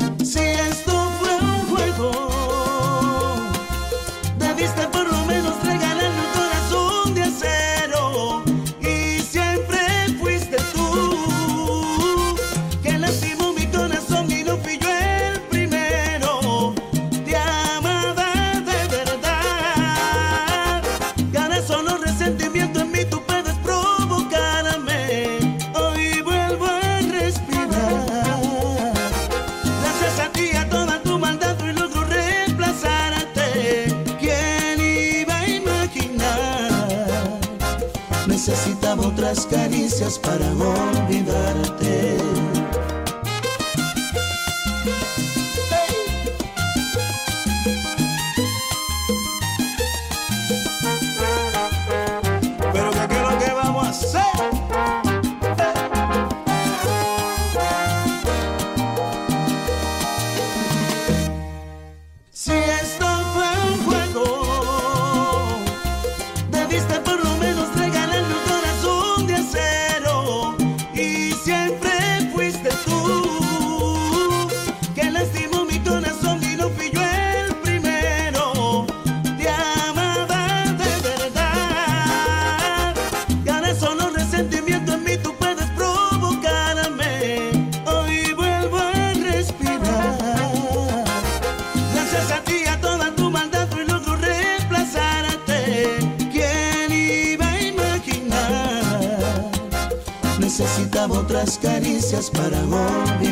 S13: Otras caricias para olvidarte. Para olvidarte.